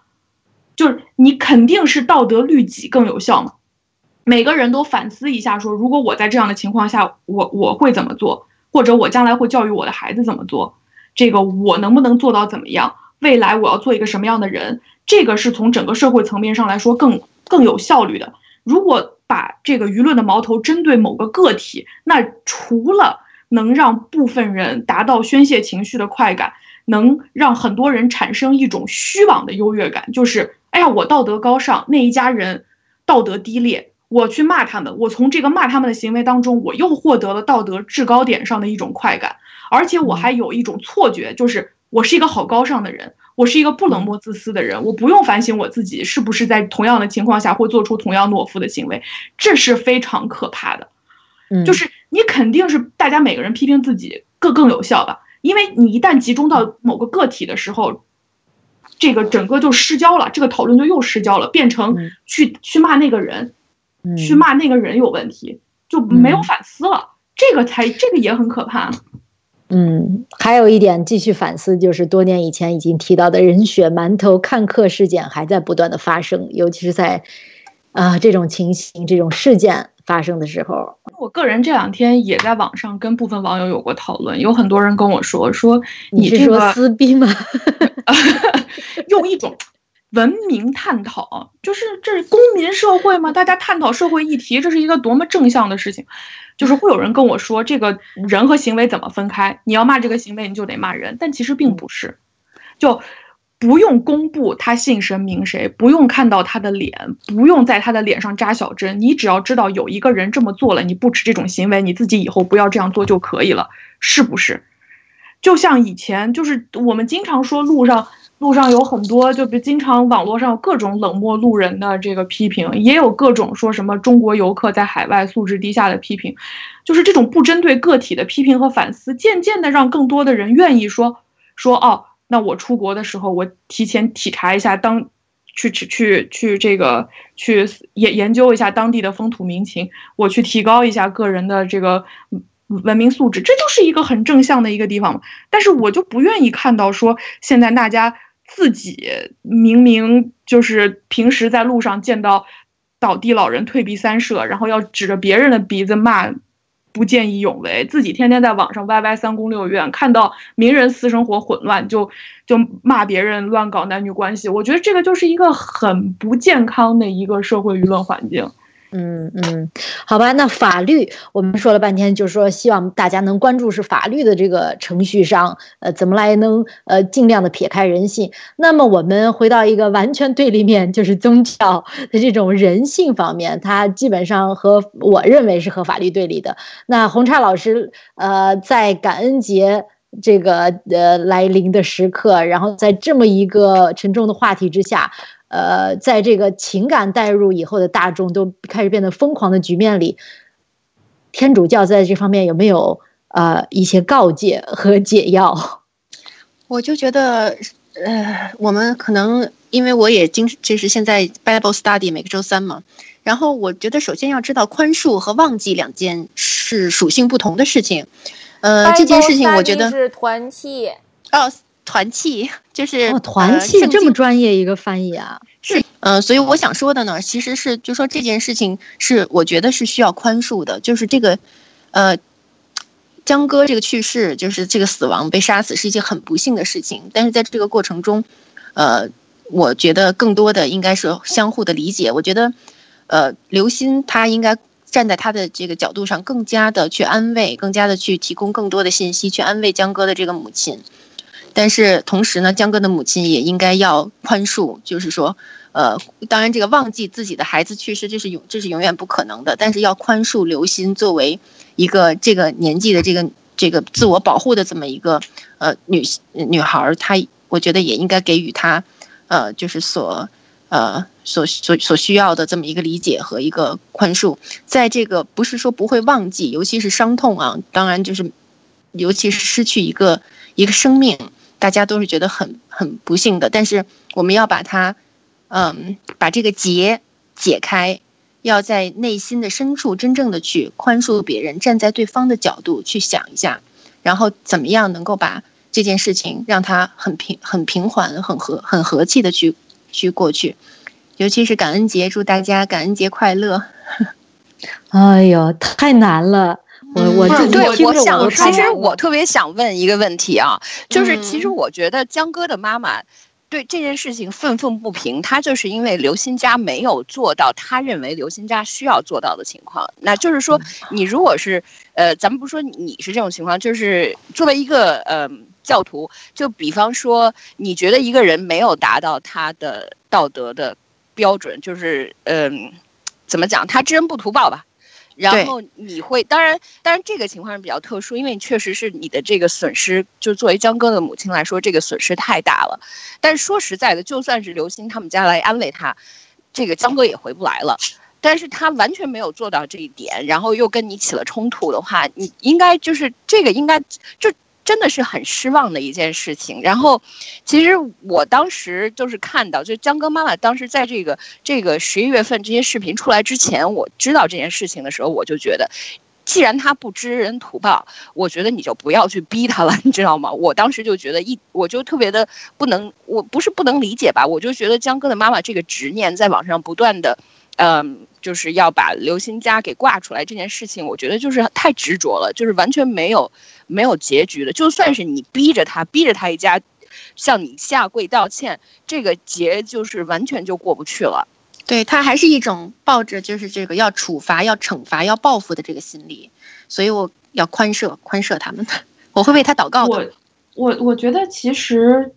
Speaker 1: 就是你肯定是道德律己更有效嘛。每个人都反思一下，说如果我在这样的情况下，我我会怎么做？或者我将来会教育我的孩子怎么做，这个我能不能做到怎么样？未来我要做一个什么样的人？这个是从整个社会层面上来说更更有效率的。如果把这个舆论的矛头针对某个个体，那除了能让部分人达到宣泄情绪的快感，能让很多人产生一种虚妄的优越感，就是哎呀，我道德高尚，那一家人道德低劣。我去骂他们，我从这个骂他们的行为当中，我又获得了道德制高点上的一种快感，而且我还有一种错觉，就是我是一个好高尚的人，我是一个不冷漠自私的人，我不用反省我自己是不是在同样的情况下会做出同样懦夫的行为，这是非常可怕的。就是你肯定是大家每个人批评自己更更有效吧，因为你一旦集中到某个个体的时候，这个整个就失焦了，这个讨论就又失焦了，变成去去骂那个人。去骂那个人有问题，就没有反思了，这个才这个也很可怕。
Speaker 4: 嗯，还有一点继续反思，就是多年以前已经提到的人血馒头看客事件还在不断的发生，尤其是在啊这种情形、这种事件发生的时候。
Speaker 1: 我个人这两天也在网上跟部分网友有过讨论，有很多人跟我说说你
Speaker 4: 是说撕逼吗？
Speaker 1: 用一种。文明探讨，就是这是公民社会吗？大家探讨社会议题，这是一个多么正向的事情。就是会有人跟我说，这个人和行为怎么分开？你要骂这个行为，你就得骂人。但其实并不是，就不用公布他姓神名谁，不用看到他的脸，不用在他的脸上扎小针，你只要知道有一个人这么做了，你不耻这种行为，你自己以后不要这样做就可以了，是不是？就像以前，就是我们经常说路上。路上有很多，就比经常网络上有各种冷漠路人的这个批评，也有各种说什么中国游客在海外素质低下的批评，就是这种不针对个体的批评和反思，渐渐的让更多的人愿意说说哦，那我出国的时候，我提前体察一下当，去去去去这个去研研究一下当地的风土民情，我去提高一下个人的这个文明素质，这就是一个很正向的一个地方。但是我就不愿意看到说现在大家。自己明明就是平时在路上见到倒地老人退避三舍，然后要指着别人的鼻子骂，不见义勇为；自己天天在网上歪歪三宫六院，看到名人私生活混乱就就骂别人乱搞男女关系。我觉得这个就是一个很不健康的一个社会舆论环境。
Speaker 4: 嗯嗯，好吧，那法律我们说了半天，就是说希望大家能关注是法律的这个程序上，呃，怎么来能呃尽量的撇开人性。那么我们回到一个完全对立面，就是宗教的这种人性方面，它基本上和我认为是和法律对立的。那红叉老师，呃，在感恩节这个呃来临的时刻，然后在这么一个沉重的话题之下。呃，在这个情感带入以后的大众都开始变得疯狂的局面里，天主教在这方面有没有呃一些告诫和解药？
Speaker 3: 我就觉得，呃，我们可能因为我也经就是现在 Bible Study 每个周三嘛，然后我觉得首先要知道宽恕和忘记两件是属性不同的事情。呃，这件事情我觉得
Speaker 2: 是团契
Speaker 3: 哦。团契 就是
Speaker 4: 团契这么专业一个翻译啊，
Speaker 3: 是嗯，所以我想说的呢，其实是就说这件事情是我觉得是需要宽恕的，就是这个，呃，江哥这个去世，就是这个死亡被杀死是一件很不幸的事情，但是在这个过程中，呃，我觉得更多的应该是相互的理解。我觉得，呃，刘鑫他应该站在他的这个角度上，更加的去安慰，更加的去提供更多的信息，去安慰江哥的这个母亲。但是同时呢，江哥的母亲也应该要宽恕，就是说，呃，当然这个忘记自己的孩子去世，这是永这是永远不可能的。但是要宽恕刘鑫作为一个这个年纪的这个这个自我保护的这么一个呃女女孩，她我觉得也应该给予她，呃，就是所呃所所所需要的这么一个理解和一个宽恕。在这个不是说不会忘记，尤其是伤痛啊，当然就是，尤其是失去一个一个生命。大家都是觉得很很不幸的，但是我们要把它，嗯，把这个结解开，要在内心的深处真正的去宽恕别人，站在对方的角度去想一下，然后怎么样能够把这件事情让它很平很平缓、很和很和气的去去过去，尤其是感恩节，祝大家感恩节快乐。
Speaker 4: 哎呦，太难了。我我
Speaker 5: 对，我
Speaker 4: 想，
Speaker 5: 其实我特别想问一个问题啊，就是其实我觉得江哥的妈妈对这件事情愤愤不平，她就是因为刘鑫家没有做到他认为刘鑫家需要做到的情况。那就是说，你如果是呃，咱们不说你是这种情况，就是作为一个呃教徒，就比方说，你觉得一个人没有达到他的道德的标准，就是嗯，怎么讲，他知恩不图报吧？然后你会，当然，当然这个情况是比较特殊，因为确实是你的这个损失，就作为江哥的母亲来说，这个损失太大了。但是说实在的，就算是刘星他们家来安慰他，这个江哥也回不来了。但是他完全没有做到这一点，然后又跟你起了冲突的话，你应该就是这个应该就。真的是很失望的一件事情。然后，其实我当时就是看到，就江哥妈妈当时在这个这个十一月份这些视频出来之前，我知道这件事情的时候，我就觉得，既然他不知恩图报，我觉得你就不要去逼他了，你知道吗？我当时就觉得一，我就特别的不能，我不是不能理解吧，我就觉得江哥的妈妈这个执念在网上不断的。嗯，就是要把刘鑫家给挂出来这件事情，我觉得就是太执着了，就是完全没有没有结局的。就算是你逼着他，逼着他一家向你下跪道歉，这个结就是完全就过不去了。
Speaker 3: 对他还是一种抱着就是这个要处罚、要惩罚、要报复的这个心理，所以我要宽赦宽赦他们，我会为他祷告
Speaker 1: 的。我我我觉得其实。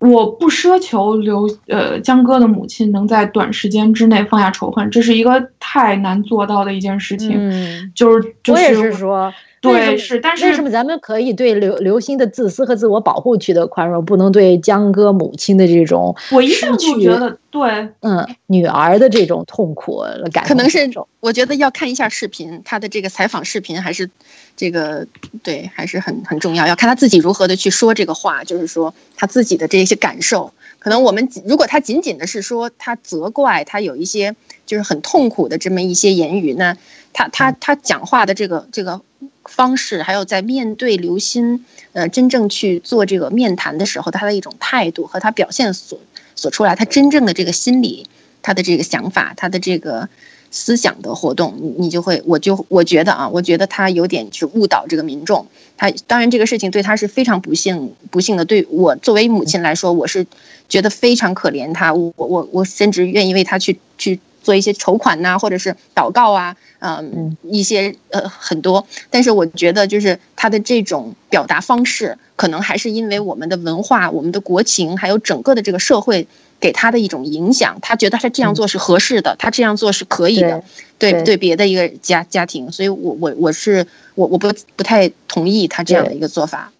Speaker 1: 我不奢求刘呃江歌的母亲能在短时间之内放下仇恨，这是一个太难做到的一件事情。
Speaker 4: 嗯，
Speaker 1: 就是我
Speaker 4: 也是说。
Speaker 1: 对，是，但是
Speaker 4: 为什么咱们可以对刘刘星的自私和自我保护取得宽容，不能对江歌母亲的这种
Speaker 1: 我一向就觉得对，
Speaker 4: 嗯，女儿的这种痛苦感
Speaker 3: 可能是我觉得要看一下视频，他的这个采访视频还是这个对，还是很很重要，要看他自己如何的去说这个话，就是说他自己的这些感受。可能我们如果他仅仅的是说他责怪他有一些就是很痛苦的这么一些言语，那他他他讲话的这个这个。方式，还有在面对刘鑫，呃，真正去做这个面谈的时候，他的一种态度和他表现所所出来，他真正的这个心理，他的这个想法，他的这个思想的活动，你你就会，我就我觉得啊，我觉得他有点去误导这个民众。他当然这个事情对他是非常不幸，不幸的。对我作为母亲来说，我是觉得非常可怜他，我我我甚至愿意为他去去。做一些筹款呐，或者是祷告啊，嗯，一些呃很多，但是我觉得就是他的这种表达方式，可能还是因为我们的文化、我们的国情，还有整个的这个社会给他的一种影响。他觉得他这样做是合适的，他这样做是可以的，对对别的一个家家庭，所以我我我是我我不不太同意他这样的一个做法。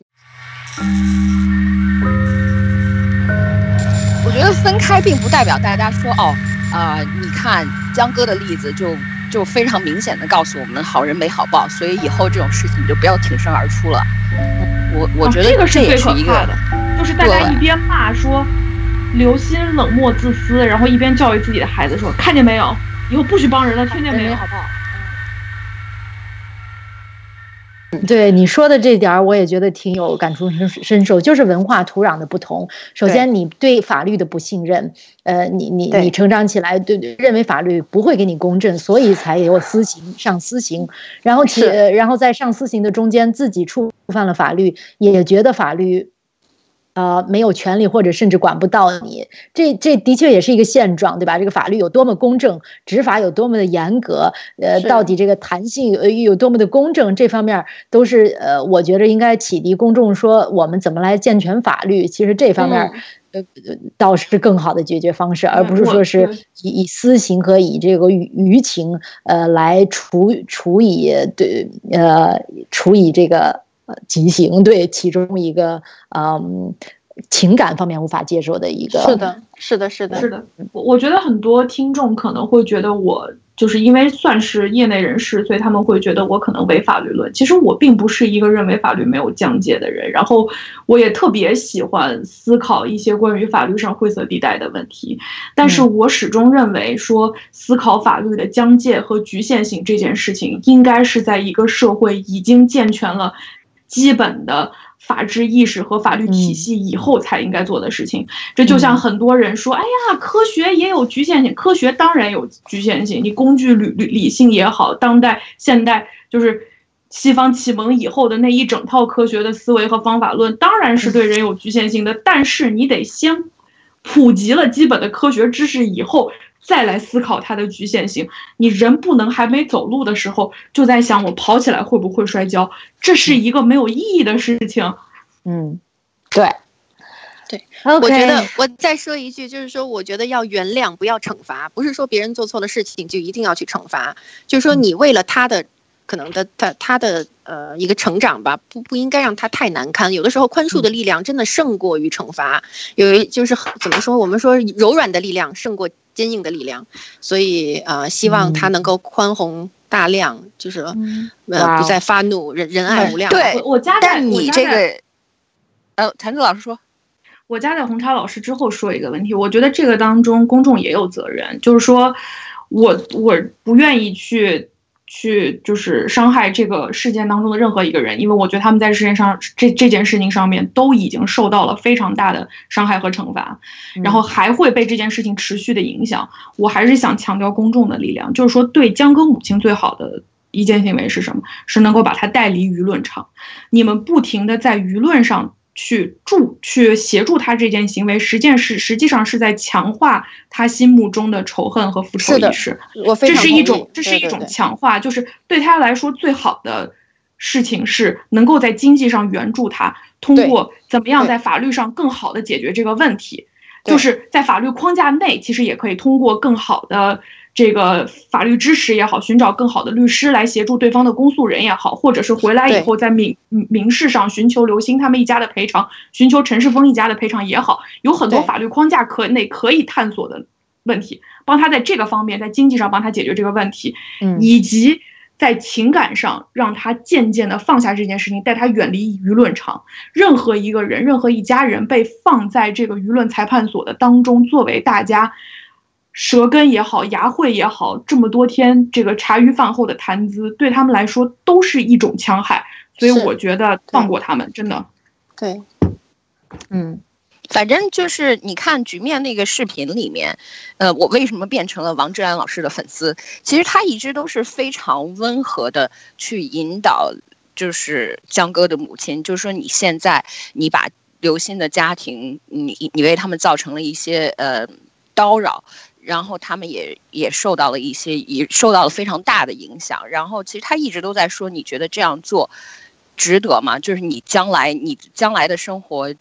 Speaker 5: 我觉得分开并不代表大家说哦。啊，你看江哥的例子，就就非常明显的告诉我们，好人没好报，所以以后这种事情就不要挺身而出了。我我觉得
Speaker 1: 这个
Speaker 5: 是
Speaker 1: 最可怕的，就是大家一边骂说刘鑫冷漠自私，然后一边教育自己的孩子说，看见没有，以后不许帮人了，听见没有？
Speaker 4: 对你说的这点儿，我也觉得挺有感触深深受，就是文化土壤的不同。首先，你对法律的不信任，呃，你你你成长起来对对认为法律不会给你公正，所以才有私刑上私刑，然后其然后在上私刑的中间自己触犯了法律，也觉得法律。呃，没有权利或者甚至管不到你，这这的确也是一个现状，对吧？这个法律有多么公正，执法有多么的严格，呃，到底这个弹性呃有多么的公正，这方面都是呃，我觉得应该启迪公众说我们怎么来健全法律。其实这方面呃倒是更好的解决方式，而不是说是以以私刑和以这个舆情呃来处处以对呃处以这个。极刑对其中一个嗯情感方面无法接受的一个
Speaker 3: 是的是的是的
Speaker 1: 是的，我我觉得很多听众可能会觉得我就是因为算是业内人士，所以他们会觉得我可能违法律论。其实我并不是一个认为法律没有疆界的人，然后我也特别喜欢思考一些关于法律上灰色地带的问题，但是我始终认为说思考法律的疆界和局限性这件事情，应该是在一个社会已经健全了。基本的法治意识和法律体系以后才应该做的事情，这就像很多人说：“哎呀，科学也有局限性，科学当然有局限性。你工具理理理性也好，当代现代就是西方启蒙以后的那一整套科学的思维和方法论，当然是对人有局限性的。但是你得先普及了基本的科学知识以后。”再来思考它的局限性，你人不能还没走路的时候就在想我跑起来会不会摔跤，这是一个没有意义的事情。
Speaker 4: 嗯，对，
Speaker 3: 对，我觉得我再说一句，就是说，我觉得要原谅，不要惩罚，不是说别人做错了事情就一定要去惩罚，就是说你为了他的。可能的他他的呃一个成长吧，不不应该让他太难堪。有的时候宽恕的力量真的胜过于惩罚，有一就是怎么说？我们说柔软的力量胜过坚硬的力量，所以呃希望他能够宽宏大量，就是呃不再发怒，仁仁爱无量。
Speaker 5: 对，
Speaker 1: 我加
Speaker 5: 在你这个，呃，谭子老师说，
Speaker 1: 我加在红茶老师之后说一个问题，我觉得这个当中公众也有责任，就是说我我不愿意去。去就是伤害这个事件当中的任何一个人，因为我觉得他们在事件上这这件事情上面都已经受到了非常大的伤害和惩罚，然后还会被这件事情持续的影响。我还是想强调公众的力量，就是说对江歌母亲最好的一件行为是什么？是能够把他带离舆论场。你们不停的在舆论上。去助去协助他这件行为，实践是实际上是在强化他心目中的仇恨和复仇意识。
Speaker 3: 我
Speaker 1: 这是一种这是一种强化，就是对他来说最好的事情是能够在经济上援助他，通过怎么样在法律上更好的解决这个问题，就是在法律框架内，其实也可以通过更好的这个法律支持也好，寻找更好的律师来协助对方的公诉人也好，或者是回来以后在民民事上寻求刘鑫他们一家的赔偿，寻求陈世峰一家的赔偿也好，有很多法律框架可内可以探索的问题，帮他在这个方面，在经济上帮他解决这个问题，以及。在情感上，让他渐渐的放下这件事情，带他远离舆论场。任何一个人，任何一家人被放在这个舆论裁判所的当中，作为大家舌根也好，牙慧也好，这么多天这个茶余饭后的谈资，对他们来说都是一种戕害。所以我觉得放过他们，真的。
Speaker 3: 对，
Speaker 4: 嗯。
Speaker 5: 反正就是你看局面那个视频里面，呃，我为什么变成了王志安老师的粉丝？其实他一直都是非常温和的去引导，就是江哥的母亲，就是说你现在你把刘鑫的家庭，你你为他们造成了一些呃叨扰，然后他们也也受到了一些也受到了非常大的影响。然后其实他一直都在说，你觉得这样做值得吗？就是你将来你将来的生活。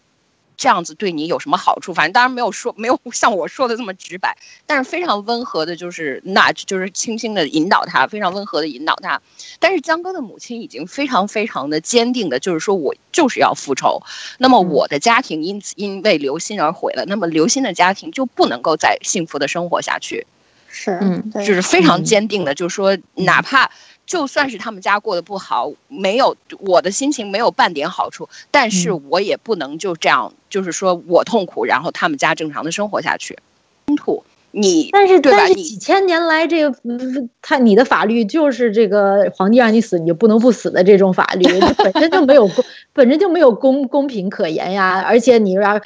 Speaker 5: 这样子对你有什么好处？反正当然没有说，没有 像我说的这么直白，但是非常温和的，就是那就是轻轻的引导他，非常温和的引导他。但是江哥的母亲已经非常非常的坚定的，就是说我就是要复仇。那么我的家庭因此因为刘鑫而毁了，那么刘鑫的家庭就不能够再幸福的生活下去。
Speaker 3: 是，
Speaker 4: 嗯，
Speaker 5: 就是非常坚定的，就是说哪怕。就算是他们家过得不好，没有我的心情没有半点好处，但是我也不能就这样，就是说我痛苦，然后他们家正常的生活下去。你
Speaker 4: 但是但是几千年来，这个他你的法律就是这个皇帝让你死，你就不能不死的这种法律，本身就没有公，本身就没有公公平可言呀。而且你要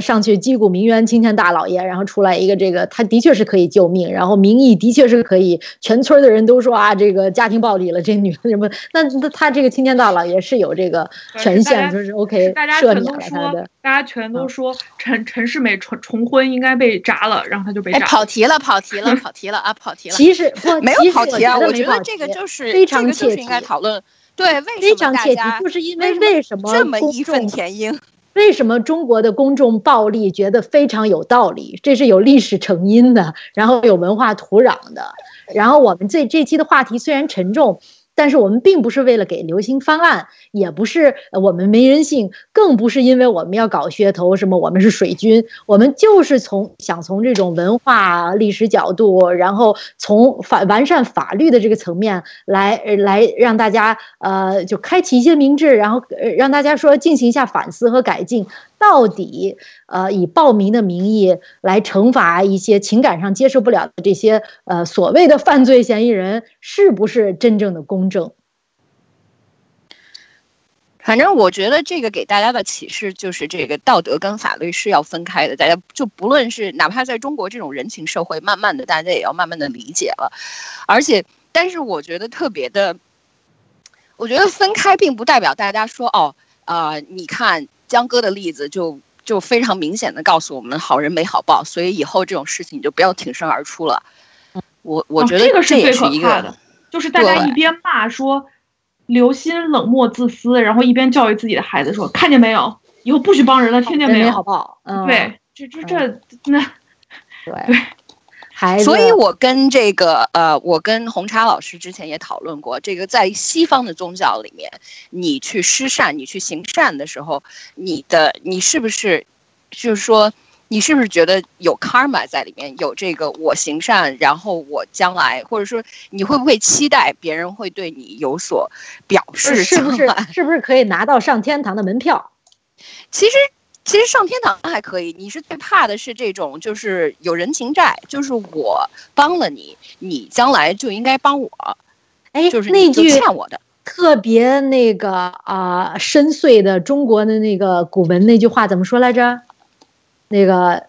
Speaker 4: 上去击鼓鸣冤，青天大老爷，然后出来一个这个，他的确是可以救命，然后民意的确是可以，全村的人都说啊，这个家庭暴力了，这女的什么？那那他这个青天大老爷是有这个权限，就是 OK，赦免了他的。
Speaker 1: 大家全都说陈陈世美重重婚应该被铡了，然后他就被铡。
Speaker 5: 跑题了，跑题了，跑题了啊！跑题了。
Speaker 4: 其实
Speaker 5: 没有跑题啊，
Speaker 4: 我
Speaker 5: 觉得这个就是
Speaker 4: 非常切
Speaker 5: 题，应该讨论。对，
Speaker 4: 非常切题，就是因为为什么
Speaker 5: 这么义愤填膺？
Speaker 4: 为什么中国的公众暴力觉得非常有道理？这是有历史成因的，然后有文化土壤的。然后我们这这期的话题虽然沉重。但是我们并不是为了给刘星翻案，也不是我们没人性，更不是因为我们要搞噱头，什么我们是水军，我们就是从想从这种文化历史角度，然后从法完善法律的这个层面来来让大家呃就开启一些明智，然后让大家说进行一下反思和改进。到底，呃，以暴民的名义来惩罚一些情感上接受不了的这些呃所谓的犯罪嫌疑人，是不是真正的公正？
Speaker 5: 反正我觉得这个给大家的启示就是，这个道德跟法律是要分开的。大家就不论是哪怕在中国这种人情社会，慢慢的大家也要慢慢的理解了。而且，但是我觉得特别的，我觉得分开并不代表大家说哦，啊，你看。江哥的例子就就非常明显的告诉我们，好人没好报，所以以后这种事情就不要挺身而出了。我我觉得
Speaker 1: 这个是
Speaker 5: 最
Speaker 1: 可怕的，就是大家一边骂说刘鑫冷漠自私，然后一边教育自己的孩子说，看见没有，以后不许帮人了，听见没有？
Speaker 4: 好报，
Speaker 1: 对，这这这那
Speaker 4: 对。
Speaker 5: 所以，我跟这个呃，我跟红茶老师之前也讨论过，这个在西方的宗教里面，你去施善，你去行善的时候，你的你是不是，就是说，你是不是觉得有 karma 在里面，有这个我行善，然后我将来，或者说你会不会期待别人会对你有所表示？
Speaker 4: 是不是是不是可以拿到上天堂的门票？
Speaker 5: 其实。其实上天堂还可以，你是最怕的是这种，就是有人情债，就是我帮了你，你将来就应该帮我。
Speaker 4: 哎，
Speaker 5: 就是
Speaker 4: 那句
Speaker 5: 欠我的，
Speaker 4: 特别那个啊深邃的中国的那个古文那句话怎么说来着？那个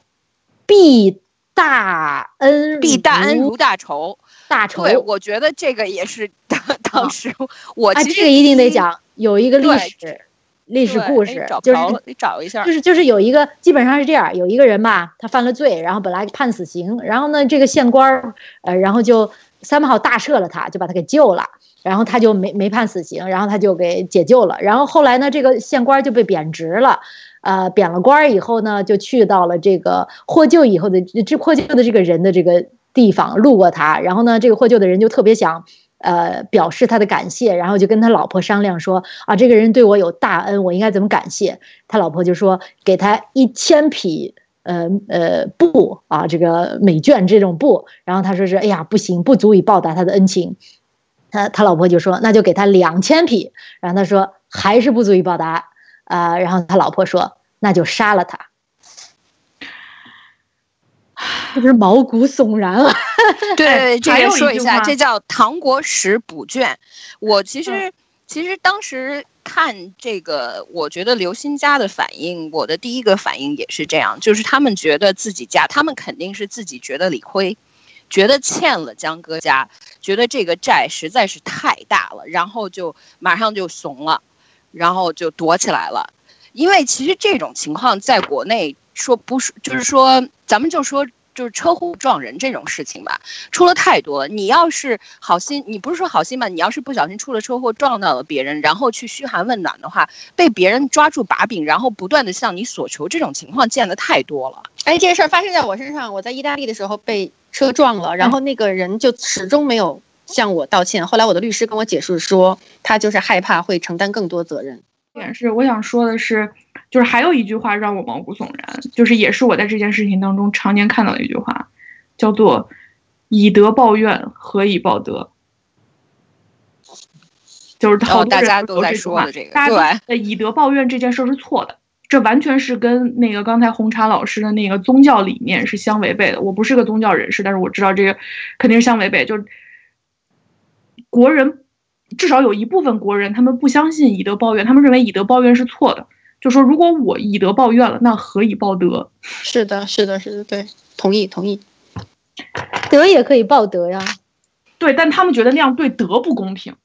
Speaker 4: 必大恩，
Speaker 5: 必大恩如大仇，
Speaker 4: 大仇。
Speaker 5: 对，我觉得这个也是当当时我其实
Speaker 4: 这个一定得讲，有一个历史。历史故事就是
Speaker 5: 你找一下，
Speaker 4: 就是就是有一个基本上是这样，有一个人吧，他犯了罪，然后本来判死刑，然后呢，这个县官儿呃，然后就三炮大赦了他，就把他给救了，然后他就没没判死刑，然后他就给解救了。然后后来呢，这个县官就被贬职了，呃，贬了官以后呢，就去到了这个获救以后的这获救的这个人的这个地方，路过他，然后呢，这个获救的人就特别想。呃，表示他的感谢，然后就跟他老婆商量说啊，这个人对我有大恩，我应该怎么感谢？他老婆就说给他一千匹呃呃布啊，这个美绢这种布，然后他说是哎呀不行，不足以报答他的恩情。他他老婆就说那就给他两千匹，然后他说还是不足以报答啊，然后他老婆说那就杀了他。是不是毛骨悚然啊？
Speaker 5: 对，这个说一下，这叫唐国史补卷。我其实其实当时看这个，我觉得刘欣家的反应，我的第一个反应也是这样，就是他们觉得自己家，他们肯定是自己觉得理亏，觉得欠了江哥家，觉得这个债实在是太大了，然后就马上就怂了，然后就躲起来了。因为其实这种情况在国内说不是，就是说咱们就说。就是车祸撞人这种事情吧，出了太多了。你要是好心，你不是说好心吧？你要是不小心出了车祸撞到了别人，然后去嘘寒问暖的话，被别人抓住把柄，然后不断的向你索求，这种情况见的太多了。
Speaker 3: 哎，这事儿发生在我身上，我在意大利的时候被车撞了，然后那个人就始终没有向我道歉。后来我的律师跟我解释说，他就是害怕会承担更多责任。
Speaker 1: 点是我想说的是。就是还有一句话让我毛骨悚然，就是也是我在这件事情当中常年看到的一句话，叫做“以德报怨，何以报德”。就是好多
Speaker 5: 人都在说的这个，对，
Speaker 1: 以德报怨这件事是错的，这完全是跟那个刚才红茶老师的那个宗教理念是相违背的。我不是个宗教人士，但是我知道这个肯定是相违背。就是国人至少有一部分国人，他们不相信以德报怨，他们认为以德报怨是错的。就说如果我以德报怨了，那何以报德？
Speaker 3: 是的，是的，是的，对，同意，同意。
Speaker 4: 德也可以报德呀，
Speaker 1: 对，但他们觉得那样对德不公平。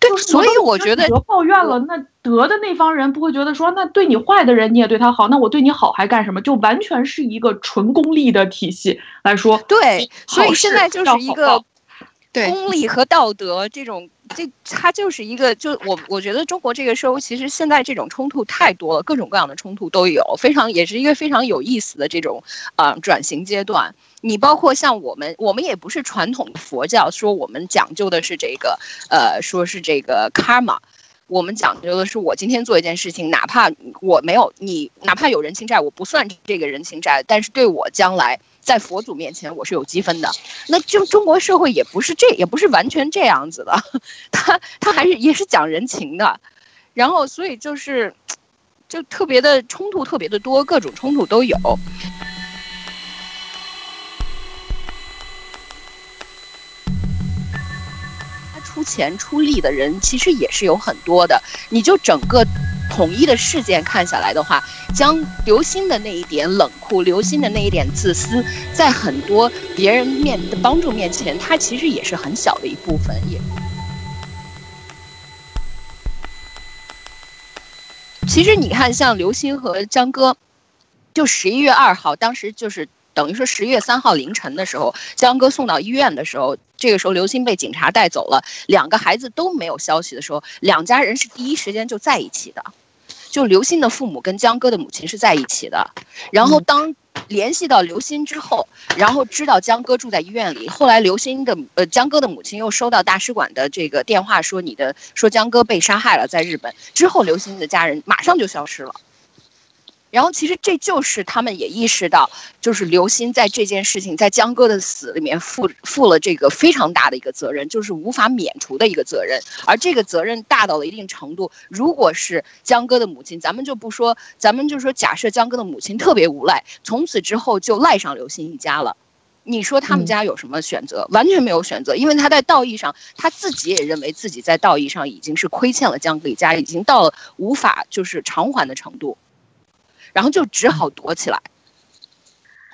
Speaker 5: 对，所以我觉得
Speaker 1: 德报怨了，那德的那方人不会觉得说，那对你坏的人你也对他好，那我对你好还干什么？就完全是一个纯功利的体系来说。
Speaker 5: 对，所以现在就是一个。功利和道德这种，这它就是一个，就我我觉得中国这个社会其实现在这种冲突太多了，各种各样的冲突都有，非常也是一个非常有意思的这种啊转型阶段。你包括像我们，我们也不是传统的佛教，说我们讲究的是这个，呃，说是这个 karma。我们讲究的是，我今天做一件事情，哪怕我没有你，哪怕有人情债，我不算这个人情债，但是对我将来在佛祖面前我是有积分的。那就中国社会也不是这，也不是完全这样子的，他他还是也是讲人情的。然后，所以就是，就特别的冲突特别的多，各种冲突都有。出钱出力的人其实也是有很多的。你就整个统一的事件看下来的话，将刘鑫的那一点冷酷、刘鑫的那一点自私，在很多别人面的帮助面前，他其实也是很小的一部分。也，其实你看，像刘鑫和江歌，就十一月二号，当时就是。等于说十月三号凌晨的时候，江哥送到医院的时候，这个时候刘鑫被警察带走了，两个孩子都没有消息的时候，两家人是第一时间就在一起的，就刘鑫的父母跟江哥的母亲是在一起的。然后当联系到刘鑫之后，然后知道江哥住在医院里，后来刘鑫的呃江哥的母亲又收到大使馆的这个电话，说你的说江哥被杀害了，在日本之后，刘鑫的家人马上就消失了。然后其实这就是他们也意识到，就是刘鑫在这件事情，在江歌的死里面负负了这个非常大的一个责任，就是无法免除的一个责任。而这个责任大到了一定程度，如果是江歌的母亲，咱们就不说，咱们就说假设江歌的母亲特别无赖，从此之后就赖上刘鑫一家了，你说他们家有什么选择？完全没有选择，因为他在道义上，他自己也认为自己在道义上已经是亏欠了江歌一家，已经到了无法就是偿还的程度。然后就只好躲起来。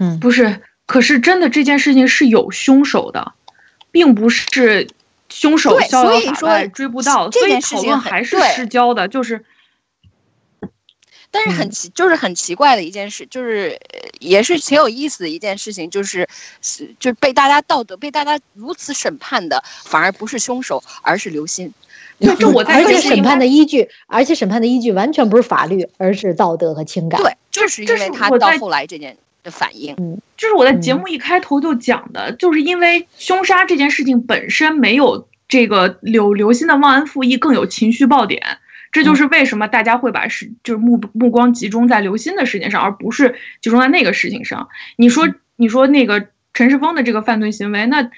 Speaker 4: 嗯，
Speaker 1: 不是，可是真的这件事情是有凶手的，并不是凶手逍遥法外追不到，所以讨论还是失焦的，就是。
Speaker 5: 但是很奇，就是很奇怪的一件事，就是也是挺有意思的一件事情，就是是就被大家道德被大家如此审判的，反而不是凶手，而是刘鑫。
Speaker 1: 就我在
Speaker 4: 而且审判的依据，而且审判的依据完全不是法律，而是道德和情感。
Speaker 5: 对，就是因为他到后来这件的反应，
Speaker 4: 嗯，
Speaker 1: 就是我在节目一开头就讲的，就是因为凶杀这件事情本身没有这个刘刘鑫的忘恩负义更有情绪爆点。这就是为什么大家会把是就是目目光集中在刘鑫的事情上，而不是集中在那个事情上。你说，你说那个陈世峰的这个犯罪行为，那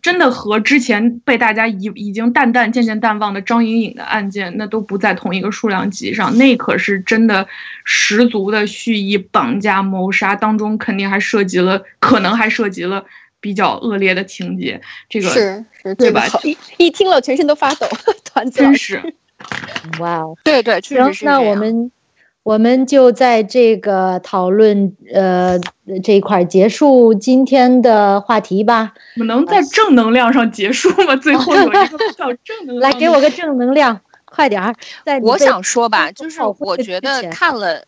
Speaker 1: 真的和之前被大家已已经淡淡渐渐淡忘的张颖颖的案件，那都不在同一个数量级上。那可是真的十足的蓄意绑架谋杀，当中肯定还涉及了，可能还涉及了比较恶劣的情节。这个
Speaker 3: 是是
Speaker 1: 对吧？
Speaker 3: 一一听了全身都发抖，团子
Speaker 1: 真是。
Speaker 4: 哇哦，
Speaker 5: 对对，确实是
Speaker 4: 那我们我们就在这个讨论呃这一块结束今天的话题吧。
Speaker 1: 我们能在正能量上结束吗？最后有一个叫正能
Speaker 4: 量，来给我个正能量，快点儿！在
Speaker 5: 我想说吧，就是我觉得看了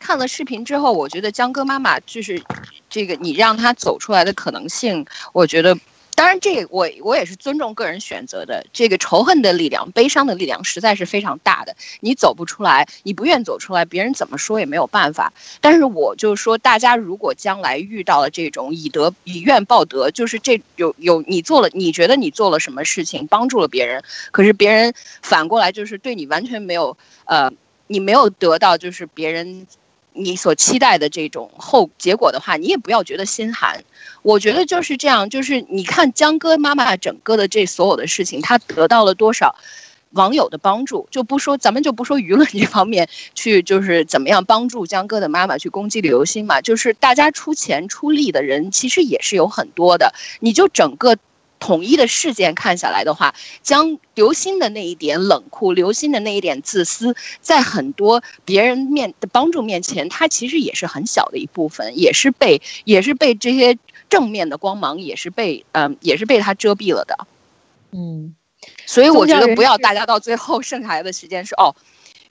Speaker 5: 看了视频之后，我觉得江哥妈妈就是这个你让他走出来的可能性，我觉得。当然，这我我也是尊重个人选择的。这个仇恨的力量、悲伤的力量实在是非常大的。你走不出来，你不愿走出来，别人怎么说也没有办法。但是我就说，大家如果将来遇到了这种以德以怨报德，就是这有有你做了，你觉得你做了什么事情帮助了别人，可是别人反过来就是对你完全没有呃，你没有得到就是别人。你所期待的这种后结果的话，你也不要觉得心寒。我觉得就是这样，就是你看江哥妈妈整个的这所有的事情，他得到了多少网友的帮助？就不说咱们就不说舆论这方面去，就是怎么样帮助江哥的妈妈去攻击刘星嘛？就是大家出钱出力的人其实也是有很多的。你就整个。统一的事件看下来的话，将刘鑫的那一点冷酷，刘鑫的那一点自私，在很多别人面的帮助面前，他其实也是很小的一部分，也是被也是被这些正面的光芒，也是被嗯，也是被他遮蔽了的。
Speaker 4: 嗯，
Speaker 5: 所以我觉得不要大家到最后剩下来的时间是哦，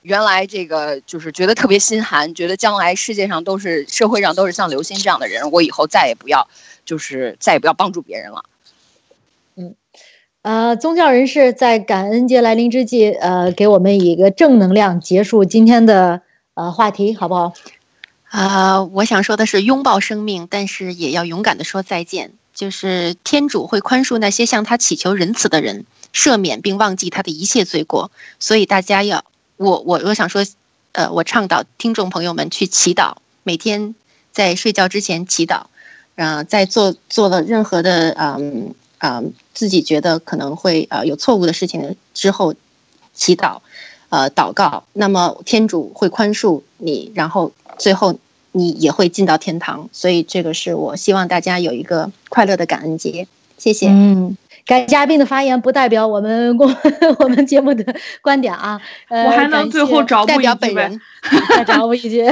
Speaker 5: 原来这个就是觉得特别心寒，觉得将来世界上都是社会上都是像刘鑫这样的人，我以后再也不要就是再也不要帮助别人了。
Speaker 4: 嗯呃，宗教人士在感恩节来临之际，呃，给我们以一个正能量结束今天的呃话题，好不好？
Speaker 3: 啊，我想说的是，拥抱生命，但是也要勇敢的说再见。就是天主会宽恕那些向他祈求仁慈的人，赦免并忘记他的一切罪过。所以大家要，我我我想说，呃，我倡导听众朋友们去祈祷，每天在睡觉之前祈祷，嗯，在做做了任何的嗯。啊，自己觉得可能会呃有错误的事情之后，祈祷，呃祷告，那么天主会宽恕你，然后最后你也会进到天堂。所以这个是我希望大家有一个快乐的感恩节。谢谢。
Speaker 4: 嗯，该嘉宾的发言不代表我们公 我们节目的观点啊。
Speaker 1: 我还能最后找
Speaker 3: 代表本人
Speaker 4: 再找补一句，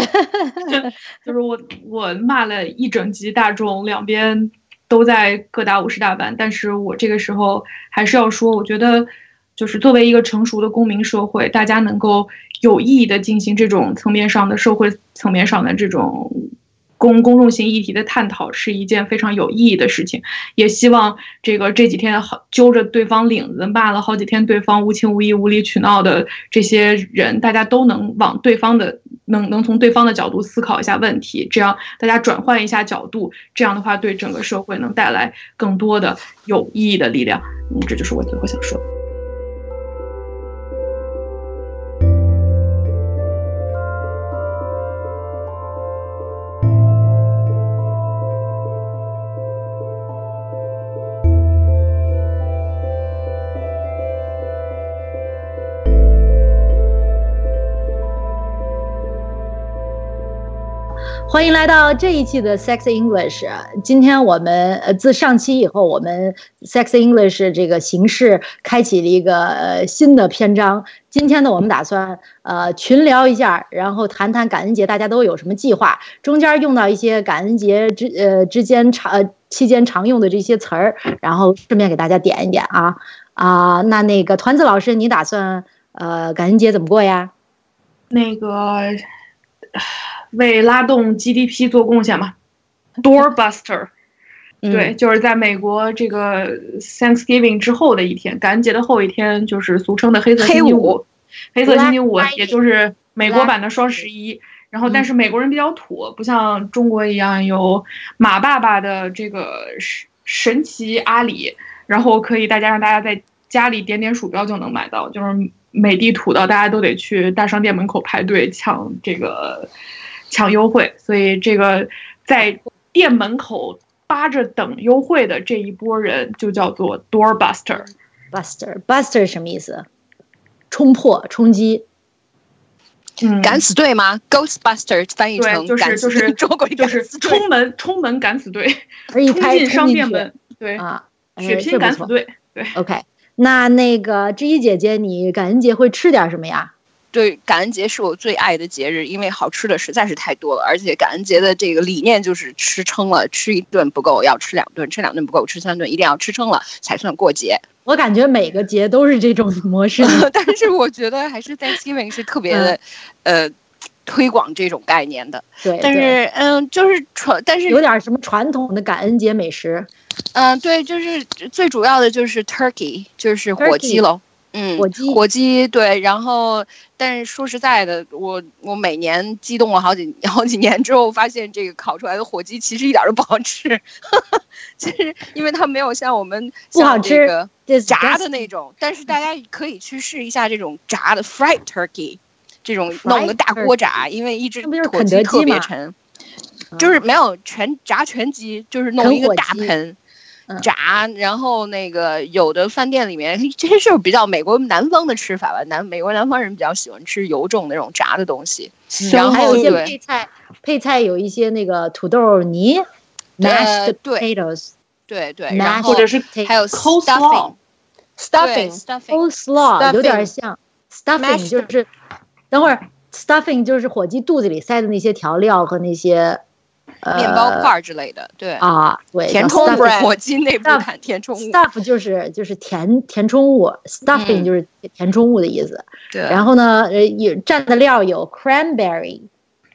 Speaker 1: 就是我我骂了一整集大众两边。都在各打五十大板，但是我这个时候还是要说，我觉得，就是作为一个成熟的公民社会，大家能够有意义的进行这种层面上的社会层面上的这种。公公众性议题的探讨是一件非常有意义的事情，也希望这个这几天好揪着对方领子骂了好几天对方无情无义无理取闹的这些人，大家都能往对方的能能从对方的角度思考一下问题，这样大家转换一下角度，这样的话对整个社会能带来更多的有意义的力量。嗯，这就是我最后想说。
Speaker 4: 欢迎来到这一期的 Sex English。今天我们呃自上期以后，我们 Sex English 这个形式开启了一个呃新的篇章。今天呢，我们打算呃群聊一下，然后谈谈感恩节大家都有什么计划。中间用到一些感恩节之呃之间常呃期间常用的这些词儿，然后顺便给大家点一点啊啊。那那个团子老师，你打算呃感恩节怎么过呀？
Speaker 1: 那个。为拉动 GDP 做贡献嘛，Doorbuster。对，就是在美国这个 Thanksgiving 之后的一天，感恩节的后一天，就是俗称的黑色星期五。黑色星期五，也就是美国版的双十一。然后，但是美国人比较土，不像中国一样有马爸爸的这个神神奇阿里，然后可以大家让大家在家里点点鼠标就能买到，就是美的土到大家都得去大商店门口排队抢这个抢优惠。所以，这个在店门口。扒着等优惠的这一波人就叫做 Doorbuster。
Speaker 4: Buster，Buster 什么意思？冲破、冲击。
Speaker 1: 嗯，
Speaker 5: 敢死队吗？Ghostbuster 翻译成
Speaker 1: 就是就是
Speaker 5: 中国
Speaker 1: 就是冲门冲门敢死队，
Speaker 4: 冲
Speaker 1: 进商店门。对啊，血拼敢死队。对
Speaker 4: ，OK。那那个知一姐姐，你感恩节会吃点什么呀？
Speaker 5: 对，感恩节是我最爱的节日，因为好吃的实在是太多了，而且感恩节的这个理念就是吃撑了，吃一顿不够要吃两顿，吃两顿不够吃三顿，一定要吃撑了才算过节。
Speaker 4: 我感觉每个节都是这种模式，
Speaker 5: 但是我觉得还是在 Thanksgiving 是特别的，呃，推广这种概念的。
Speaker 4: 对，
Speaker 5: 但是嗯，就是传，但是
Speaker 4: 有点什么传统的感恩节美食。
Speaker 5: 嗯，对，就是最主要的就是 Turkey，就是火鸡喽。嗯，
Speaker 4: 火鸡，
Speaker 5: 火鸡，对，然后，但是说实在的，我我每年激动了好几 好几年之后，发现这个烤出来的火鸡其实一点都不好吃，其实因为它没有像我们
Speaker 4: 像这个
Speaker 5: 炸的那种，但是大家可以去试一下这种炸的 fried turkey，这种弄个大锅炸，因为一只火鸡特别沉，就是没有全炸全鸡，就是弄一个大盆。炸，然后那个有的饭店里面，这些是比较美国南方的吃法吧。南美国南方人比较喜欢吃油重那种炸的东西，然后
Speaker 4: 还有一些配菜，配菜有一些那个土豆泥，mashed potatoes，
Speaker 5: 对对，然后
Speaker 1: 或者是
Speaker 5: 还有
Speaker 4: stuffing，stuffing，coleslaw 有点像 stuffing，就是等会儿 stuffing 就是火鸡肚子里塞的那些调料和那些。
Speaker 5: 面包块之类的，对
Speaker 4: 啊，对，
Speaker 5: 填充物，火鸡内部产填充物
Speaker 4: ，stuff 就是就是填填充物，stuffing 就是填充物的意思。
Speaker 5: 对，
Speaker 4: 然后呢，呃，有蘸的料有 cranberry，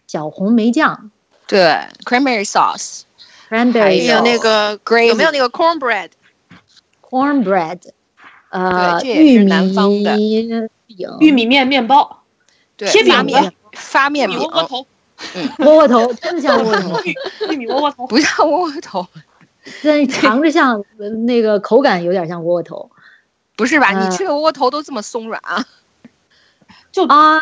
Speaker 4: 小红莓酱，
Speaker 5: 对，cranberry sauce，cranberry
Speaker 3: 有那个有没有那个 cornbread？cornbread，
Speaker 4: 呃，玉米
Speaker 1: 饼，玉米面面包，
Speaker 5: 对，
Speaker 1: 发
Speaker 5: 面发面饼。
Speaker 4: 窝窝头真的像窝窝头，
Speaker 1: 玉 米窝窝头。
Speaker 5: 不像窝窝头，
Speaker 4: 但尝着像那个口感有点像窝窝头，
Speaker 5: 不是吧？你吃的窝窝头都这么松软啊？
Speaker 1: 就
Speaker 4: 啊，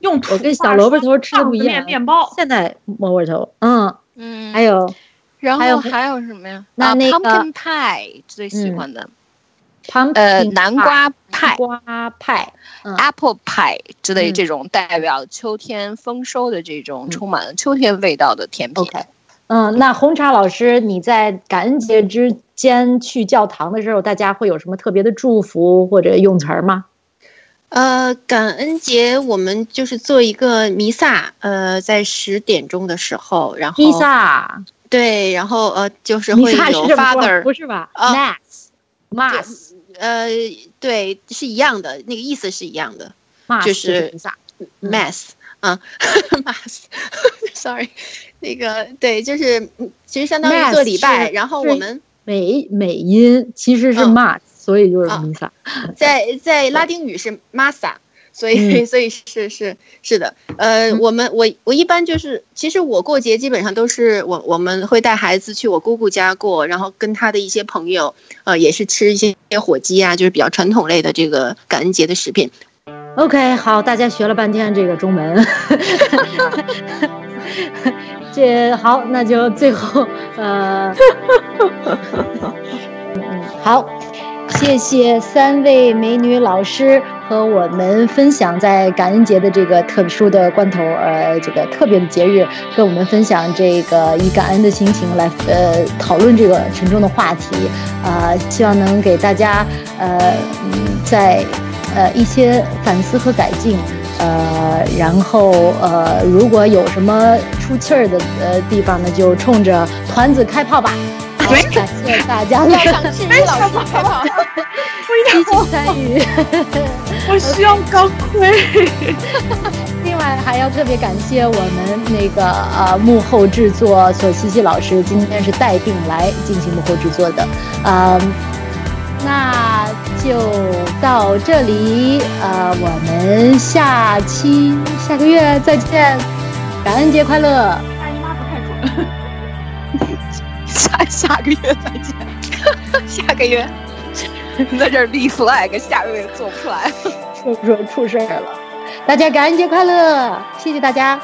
Speaker 1: 用
Speaker 4: 我跟小萝卜头吃的不一样。
Speaker 1: 面包。
Speaker 4: 现在窝窝头，嗯。
Speaker 5: 嗯，
Speaker 4: 还有，
Speaker 5: 然后
Speaker 4: 还
Speaker 5: 有什么呀？
Speaker 4: 那那个
Speaker 5: 派最喜欢的。
Speaker 4: 呃，
Speaker 5: 南瓜派、
Speaker 4: 瓜派、
Speaker 5: apple pie 之类这种代表秋天丰收的这种充满了秋天味道的甜品。
Speaker 4: OK，嗯，那红茶老师，你在感恩节之间去教堂的时候，大家会有什么特别的祝福或者用词儿吗？
Speaker 3: 呃，感恩节我们就是做一个弥撒，呃，在十点钟的时候，然后
Speaker 4: 弥撒，
Speaker 3: 对，然后呃，就是会有 Father，
Speaker 4: 不是吧？Mass，Mass。
Speaker 3: 呃，对，是一样的，那个意思是一样的，
Speaker 4: 就
Speaker 3: 是 mass 啊，mass，sorry，那个对，就是其实相当于做礼拜，然后我们
Speaker 4: 美美音其实是 mass，所以就是弥撒，
Speaker 3: 在在拉丁语是 massa。所以，所以是是是的，呃，我们我我一般就是，其实我过节基本上都是我我们会带孩子去我姑姑家过，然后跟他的一些朋友，呃，也是吃一些火鸡啊，就是比较传统类的这个感恩节的食品。
Speaker 4: OK，好，大家学了半天这个中文，这好，那就最后，呃，嗯，好。谢谢三位美女老师和我们分享在感恩节的这个特殊的关头，呃，这个特别的节日，跟我们分享这个以感恩的心情来呃讨论这个沉重的话题，啊，希望能给大家呃在呃一些反思和改进，呃，然后呃如果有什么出气儿的呃地方呢，就冲着团子开炮吧。感谢大家。的
Speaker 3: 非常好，
Speaker 4: 积极参与，
Speaker 1: 我需要钢盔。
Speaker 4: 另外还要特别感谢我们那个呃幕后制作索西西老师，今天是带病来进行幕后制作的，呃，那就到这里，呃，我们下期下个月再见，感恩节快乐！
Speaker 1: 大姨妈不太准，
Speaker 5: 下下个月再见，下个月在这立 flag，下个月做不出来，
Speaker 4: 说不说出事儿了？大家感恩节快乐！谢谢大家。